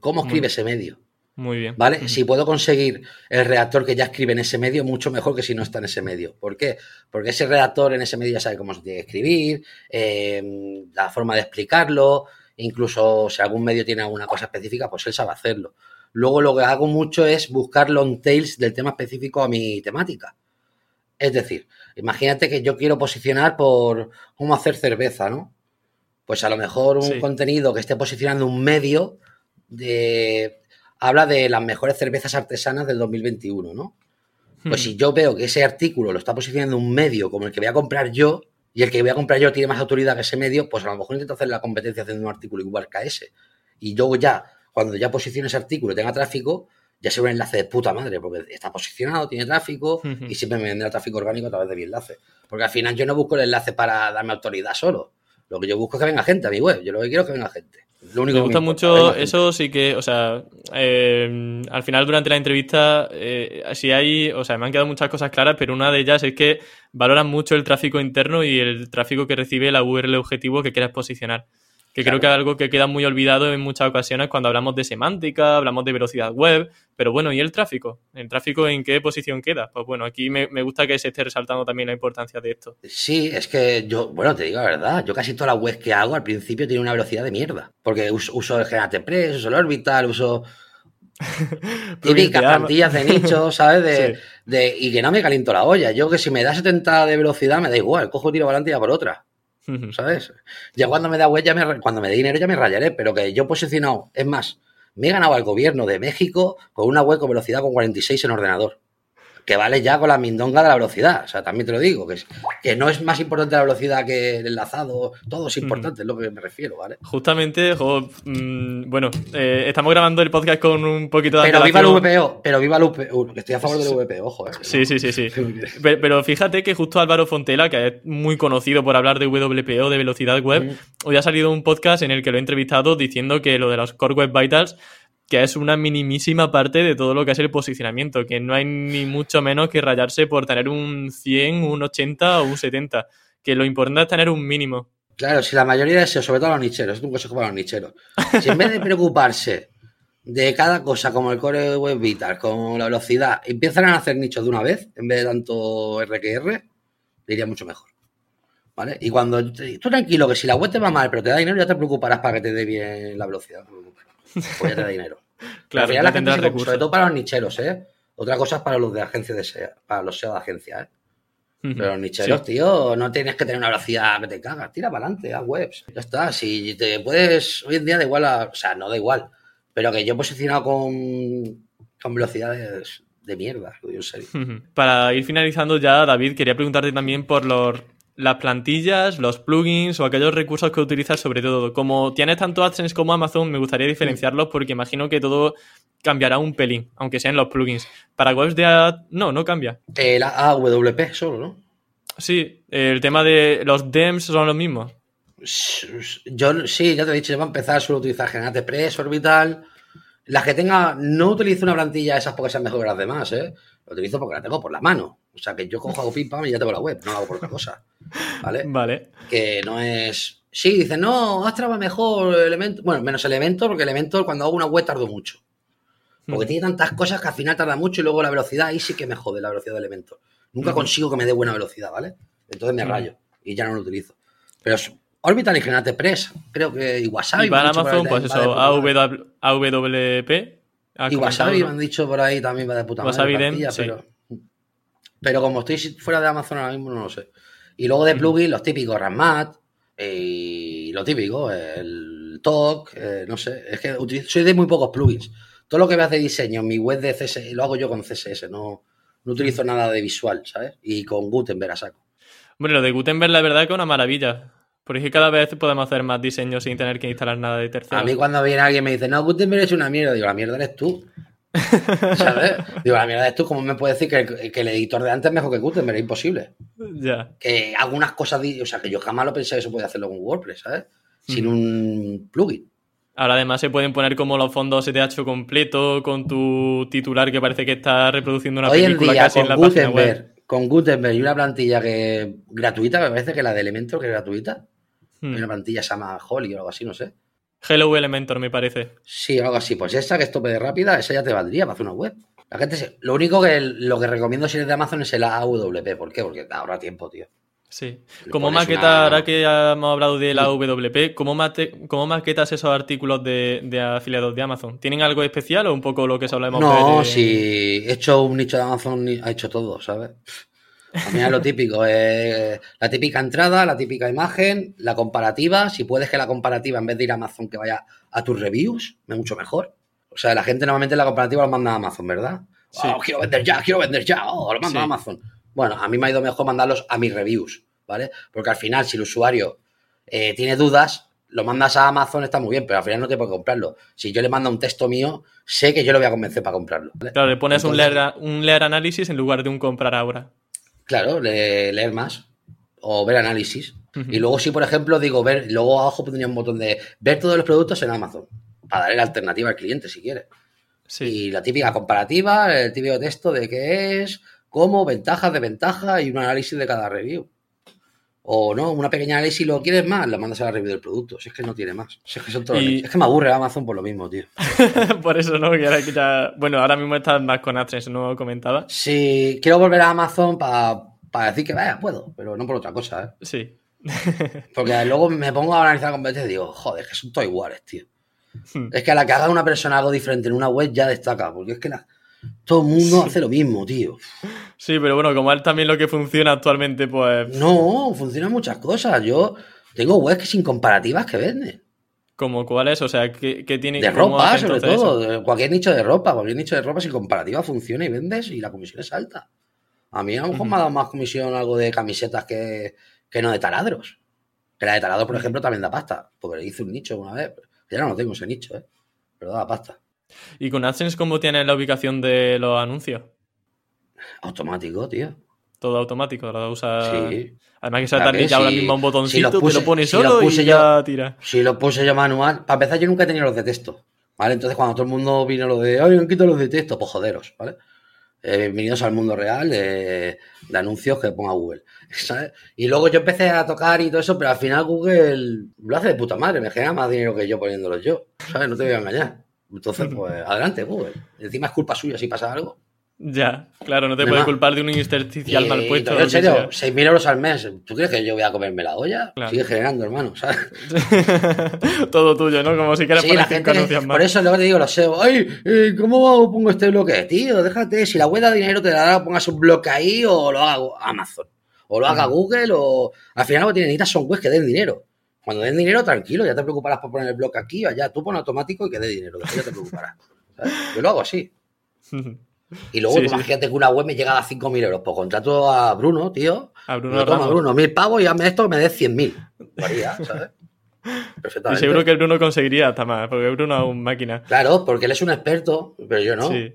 ¿Cómo escribe Muy- ese medio? Muy bien. ¿Vale? Si puedo conseguir el redactor que ya escribe en ese medio, mucho mejor que si no está en ese medio. ¿Por qué? Porque ese redactor en ese medio ya sabe cómo se tiene que escribir, eh, la forma de explicarlo, incluso si algún medio tiene alguna cosa específica, pues él sabe hacerlo. Luego lo que hago mucho es buscar long tails del tema específico a mi temática. Es decir, imagínate que yo quiero posicionar por cómo hacer cerveza, ¿no? Pues a lo mejor un Sí. contenido que esté posicionando un medio de habla de las mejores cervezas artesanas del 2021, ¿no? Pues Ujú. si yo veo que ese artículo lo está posicionando un medio como el que voy a comprar yo, y el que voy a comprar yo tiene más autoridad que ese medio, pues a lo mejor intento hacer la competencia haciendo un artículo igual que ese. Y luego ya, cuando ya posicione ese artículo y tenga tráfico, ya sea un enlace de puta madre, porque está posicionado, tiene tráfico, y siempre me vendrá tráfico orgánico a través de mi enlace. Porque al final yo no busco el enlace para darme autoridad solo. Lo que yo busco es que venga gente a mi web. Yo lo que quiero es que venga gente. Lo único Me que gusta importa, mucho eso, sí que, o sea, eh, al final durante la entrevista, eh, sí hay, o sea, me han quedado muchas cosas claras, pero una de ellas es que valoran mucho el tráfico interno y el tráfico que recibe la URL objetivo que quieras posicionar. Que creo que es algo que queda muy olvidado en muchas ocasiones cuando hablamos de semántica, hablamos de velocidad web, pero bueno, ¿y el tráfico? ¿El tráfico en qué posición queda? Pues bueno, aquí me, me gusta que se esté resaltando también la importancia de esto. Sí, es que yo, bueno, te digo la verdad, yo casi todas las webs que hago al principio tienen una velocidad de mierda. Porque uso, uso el Genate uso el Orbital, uso típicas plantillas de nicho, ¿sabes? De, Sí. de- y que no me caliento la olla. Yo que si me da 70 de velocidad me da igual, cojo tiro para adelante y ya por otra. ¿Sabes? Ya cuando me da ya me, cuando me dé dinero ya me rayaré, pero que yo he posicionado, es más, me he ganado al gobierno de México con una web con velocidad con 46 en ordenador. Que vale ya con la mindonga de la velocidad. O sea, también te lo digo, que, es- que no es más importante la velocidad que el enlazado. Todo es importante, es lo que me refiero, ¿vale? Justamente, jo, mm, bueno, eh, estamos grabando el podcast con un poquito de Pero viva el. VPO, pero viva el VPO. que Estoy a favor del. VPO, ojo, ¿eh? Sí, sí, sí, sí. Pe- Pero fíjate que justo Álvaro Fontela, que es muy conocido por hablar de WPO, de velocidad web, hoy ha salido un podcast en el que lo he entrevistado diciendo que lo de los Core Web Vitals, que es una minimísima parte de todo lo que es el posicionamiento, que no hay ni mucho menos que rayarse por tener un 100, un 80 o un 70, que lo importante es tener un mínimo. Claro, si la mayoría de sobre todo los nicheros, es un consejo para los nicheros. Si en vez de preocuparse de cada cosa como el core web vital, como la velocidad, empiezan a hacer nichos de una vez, en vez de tanto RQR, iría mucho mejor. ¿Vale? Y cuando tú tranquilo, que si la web te va mal, pero te da dinero, ya te preocuparás para que te dé bien la velocidad. no ya te da dinero. Claro, Al final ya la gente tendrás se- recursos. sobre todo para los nicheros, ¿eh? Otra cosa es para los de agencia de SEO, para los SEO de agencia, ¿eh? Pero los nicheros, Sí. tío, no tienes que tener una velocidad que te cagas. Tira para adelante, haz webs. Ya está. Si te puedes, hoy en día da igual, a- o sea, no da igual. Pero que yo he posicionado con, con velocidades de mierda, en serio. Para ir finalizando ya, David, quería preguntarte también por los las plantillas, los plugins o aquellos recursos que utilizas sobre todo. Como tienes tanto AdSense como Amazon, me gustaría diferenciarlos porque imagino que todo cambiará un pelín, aunque sean los plugins. Para webs de ad... No, no cambia. El AWP solo, ¿no? Sí, el tema de los DEMS son los mismos. Yo sí, ya te he dicho, yo voy a empezar solo a utilizar Generate Press, Orbital. Las que tenga, no utilizo una plantilla esas porque sean mejores que las demás, ¿eh? Lo utilizo porque la tengo por la mano. O sea, que yo cojo, hago pim pam y ya tengo la web, no hago por otra cosa. ¿Vale? Vale. Que no es. Sí, dicen, no, Astra va mejor, elemento. Bueno, menos elemento, porque elemento cuando hago una web tardo mucho. Porque tiene tantas cosas que al final tarda mucho y luego la velocidad, ahí sí que me jode la velocidad de elemento. Nunca consigo que me dé buena velocidad, ¿vale? Entonces me rayo y ya no lo utilizo. Pero Orbital y Generate Press, creo que y Wasabi. Y para Amazon, pues eso, AWP. Y Wasabi me han dicho por ahí también va de puta madre. Wasabi pero, pero como estoy fuera de Amazon ahora mismo, no lo sé. Y luego de plugins, los típicos Ramat y lo típico, el Talk, eh, no sé. Es que utilizo, soy de muy pocos plugins. Todo lo que veas de diseño en mi web de CSS lo hago yo con CSS, no, no utilizo nada de visual, ¿sabes? Y con Gutenberg a saco. Bueno, lo de Gutenberg la verdad que es una maravilla. Porque cada vez podemos hacer más diseños sin tener que instalar nada de tercero. A mí cuando viene alguien y me dice, no, Gutenberg es una mierda, digo, la mierda eres tú. ¿Sabes? Digo, la mierda eres tú, ¿cómo me puedes decir que, que, el editor de antes es mejor que Gutenberg? Es imposible. Ya. Que algunas cosas, o sea, que yo jamás lo pensé que eso podía hacerlo con WordPress, ¿sabes? Sin un plugin. Ahora además se pueden poner como los fondos STH completo con tu titular que parece que está reproduciendo una Hoy película en día, casi con en la Gutenberg, página web. Con Gutenberg y una plantilla que gratuita, me parece que la de Elementor que es gratuita. Hmm. Hay una plantilla se llama Holly o algo así, no sé. Hello Elementor me parece. Sí, algo así. Pues esa que es tope de rápida, esa ya te valdría para hacer una web. La gente se- Lo único que lo que recomiendo si eres de Amazon es el AWP. ¿Por qué? Porque te ahorra tiempo, tío. Sí. Le Como pones maqueta, una- ahora que ya hemos hablado de la WP, ¿cómo, mate- cómo maquetas esos artículos de, de afiliados de Amazon? ¿Tienen algo especial o un poco lo que se hablamos No, de- si he hecho un nicho de Amazon, ha hecho todo, ¿sabes? A mí es lo típico, eh, la típica entrada, la típica imagen, la comparativa. Si puedes que la comparativa, en vez de ir a Amazon, que vaya a tus reviews, es mucho mejor. O sea, la gente normalmente la comparativa lo manda a Amazon, ¿verdad? Sí. Oh, quiero vender ya, quiero vender ya, oh, lo mando Sí. a Amazon. Bueno, a mí me ha ido mejor mandarlos a mis reviews, ¿vale? Porque al final, si el usuario eh, tiene dudas, lo mandas a Amazon, está muy bien, pero al final no te puede comprarlo. Si yo le mando un texto mío, sé que yo lo voy a convencer para comprarlo. ¿vale? Claro, le pones un, leer, un leer análisis en lugar de un comprar ahora. Claro, le- leer más o ver análisis. Y luego, si por ejemplo digo ver, luego abajo pondría un botón de ver todos los productos en Amazon para darle la alternativa al cliente si quiere. Sí. Y la típica comparativa, el típico texto de qué es, cómo, ventajas, desventajas y un análisis de cada review. O no, una pequeña análisis y lo quieres más, la mandas a la review del producto. Si es que no tiene más. Si es que son todos Y- Es que me aburre Amazon por lo mismo, tío. Por eso no, que ahora que ya- Bueno, ahora mismo estás más con AdSense, no comentaba. Si quiero volver a Amazon para decir que vaya, puedo, pero no por otra cosa, ¿eh? Sí. Porque luego me pongo a analizar competencias y digo, joder, es que son todos iguales, tío. Hmm. Es que a la que haga una persona algo diferente en una web ya destaca, porque es que la- todo el mundo hace lo mismo, tío. Sí, pero bueno, como es también lo que funciona actualmente, pues No, funcionan muchas cosas. Yo tengo webs sin comparativas que venden. como cuál es, o sea, ¿qué, qué tiene De ropa, sobre todo. eso? Cualquier nicho de ropa, cualquier nicho de ropa sin comparativa funciona y vendes y la comisión es alta. A mí a lo mejor me ha dado más comisión algo de camisetas que, que no de taladros. Que la de taladros, por ejemplo, también da pasta. Porque le hice un nicho una vez. Ya no lo tengo ese nicho, ¿eh? Pero da pasta. ¿Y con AdSense cómo tienes la ubicación de los anuncios? Automático, tío. Todo automático, lo usas... Sí. Además que se que ya ahora mismo un Si botoncito, los puse- te lo si los solo puse y yo- ya tira. Si lo puse yo manual, para empezar, yo nunca he tenido los de texto. ¿Vale? Entonces, cuando todo el mundo vino lo de, ay, han quitado los de texto, pues joderos, ¿vale? Eh, bienvenidos al mundo real de, de anuncios que ponga Google. ¿sabes? Y luego yo empecé a tocar y todo eso, pero al final Google lo hace de puta madre, me genera más dinero que yo poniéndolos yo. ¿Sabes? No te voy a engañar. Entonces, pues, adelante, Google. Encima es culpa suya si pasa algo. Ya, claro, no te No puede más. culpar de un intersticial mal puesto. lo en serio, 6.000 euros al mes. ¿Tú crees que yo voy a comerme la olla? Claro. Sigue generando, hermano, ¿sabes? Todo tuyo, ¿no? Como si quieras Sí, poner la gente. más. Por eso luego te digo, los SEO. Ay, eh, ¿cómo pongo este bloque? Tío, déjate. Si la web da dinero, te la da, pongas un bloque ahí o lo haga Amazon. O lo haga Google o. Al final lo que necesitas son webs que den dinero. Cuando den dinero, tranquilo, ya te preocuparás por poner el bloque aquí o allá. Tú pon automático y que dé dinero, después ya te preocuparás. ¿sabes? Yo lo hago así. Y luego, Sí, sí. imagínate que una web me llega a 5.000 euros. Pues contrato a Bruno, tío. A Bruno Bruno, toma. Bruno, mil pavos y hazme esto que me des 100.000. Lo haría, ¿sabes? Y Perfectamente. seguro que el Bruno conseguiría hasta más, porque Bruno es un máquina. Claro, porque él es un experto, pero yo no. Sí.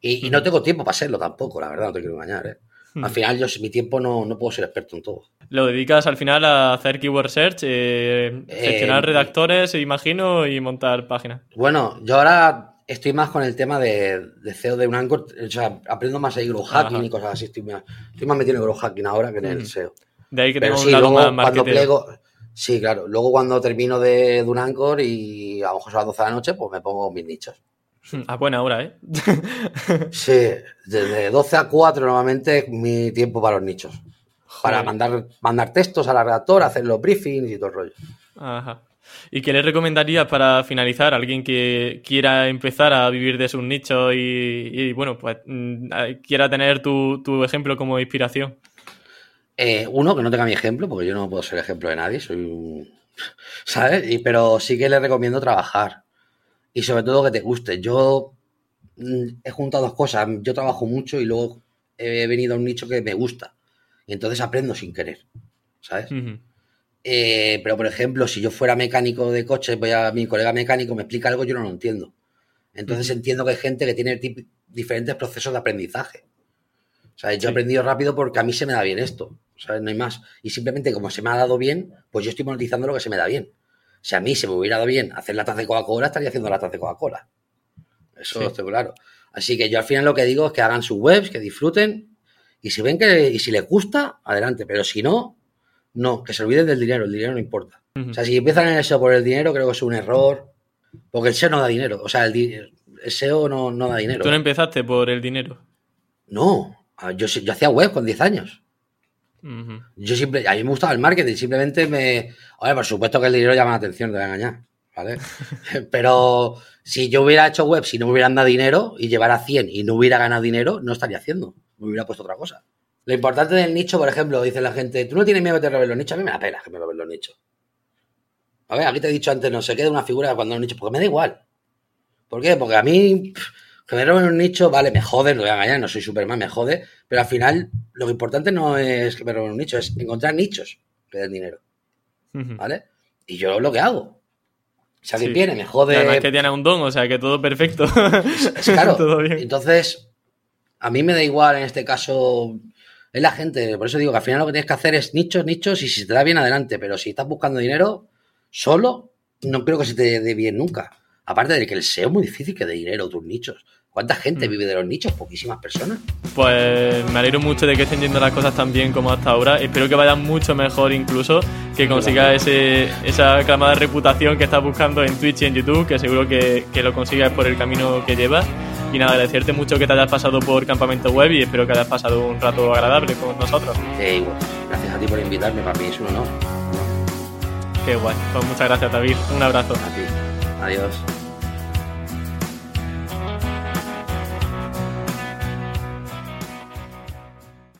Y, y no tengo tiempo para serlo tampoco, la verdad, no te quiero engañar, ¿eh? Hmm. Al final, yo mi tiempo no, no puedo ser experto en todo. Lo dedicas al final a hacer keyword search, eh, gestionar Eh, redactores, imagino, y montar páginas. Bueno, yo ahora estoy más con el tema de, de CEO de un Anchor, o sea, aprendo más ahí growth hacking Ajá. y cosas así. Estoy más, estoy más metido en el growth hacking ahora que en el Ujú. SEO. De ahí que Pero tengo sí, un lado luego más cuando plego, sí, claro, luego cuando termino de, de un Anchor y a lo mejor son las 12 de la noche, pues me pongo mis nichos. A buena hora, ¿eh? Sí, desde 12 a 4 normalmente es mi tiempo para los nichos. Para mandar, mandar textos a la redactora, hacer los briefings y todo el rollo. Ajá. ¿Y qué le recomendarías para finalizar a alguien que quiera empezar a vivir de sus nichos y, y, bueno, pues mm, quiera tener tu, tu ejemplo como inspiración? Eh, uno, que no tenga mi ejemplo, porque yo no puedo ser ejemplo de nadie, soy un... ¿Sabes? Y, pero sí que le recomiendo trabajar. Y sobre todo que te guste. Yo mm, he juntado dos cosas. Yo trabajo mucho y luego he venido a un nicho que me gusta. Y entonces aprendo sin querer. ¿Sabes? Eh, pero, por ejemplo, si yo fuera mecánico de coches, voy a mi colega mecánico, me explica algo, yo no lo entiendo. Entonces entiendo que hay gente que tiene diferentes procesos de aprendizaje. Sea, yo Sí. he aprendido rápido porque a mí se me da bien esto. ¿Sabes? No hay más. Y simplemente como se me ha dado bien, pues yo estoy monetizando lo que se me da bien. Si a mí se me hubiera dado bien hacer latas de Coca-Cola, estaría haciendo latas de Coca-Cola. Eso Sí. estoy claro. Así que yo al final lo que digo es que hagan sus webs, que disfruten. Y si ven que, y si les gusta, adelante. Pero si no, no, que se olviden del dinero, el dinero no importa. O sea, si empiezan en el SEO por el dinero, creo que es un error. Porque el SEO no da dinero. O sea, el, di- el SEO no, no da dinero. Tú no empezaste por el dinero. No, yo, yo hacía web con 10 años. Yo siempre, a mí me gustaba el marketing, simplemente me. Oye, por supuesto que el dinero llama la atención, te voy a engañar, ¿vale? Pero si yo hubiera hecho web, si no me hubieran dado dinero y llevara 100 y no hubiera ganado dinero, no estaría haciendo. Me hubiera puesto otra cosa. Lo importante del nicho, por ejemplo, dice la gente, tú no tienes miedo de robar los nichos, a mí me la pena que me roben los nichos. A ver, aquí te he dicho antes, no sé qué de una figura cuando los nichos, porque me da igual. ¿Por qué? Porque a mí, pff, que me roben un nicho, vale, me jode, no voy a engañar, no soy Superman, me jode, pero al final lo importante no es que me roben un nicho, es encontrar nichos que den dinero. ¿vale? Y yo lo que hago. Si alguien Sí. viene, me jode, Además que tiene un don, o sea que todo perfecto. es claro. todo bien. Entonces, a mí me da igual en este caso. Es la gente, por eso digo que al final lo que tienes que hacer es nichos, nichos, y si se te da bien adelante, pero si estás buscando dinero solo, no creo que se te dé bien nunca. Aparte de que el SEO es muy difícil que dé dinero tus nichos. ¿Cuánta gente Mm. vive de los nichos? Poquísimas personas. Pues me alegro mucho de que estén yendo las cosas tan bien como hasta ahora. Espero que vayan mucho mejor incluso, que consigas ese, esa aclamada reputación que estás buscando en Twitch y en YouTube, que seguro que, que lo consigas por el camino que llevas. Y nada, agradecerte mucho que te hayas pasado por Campamento Web y espero que hayas pasado un rato agradable con nosotros. Eh, igual, gracias a ti por invitarme, para mí es un honor. Qué guay. Pues muchas gracias, David. Un abrazo. A ti. Adiós.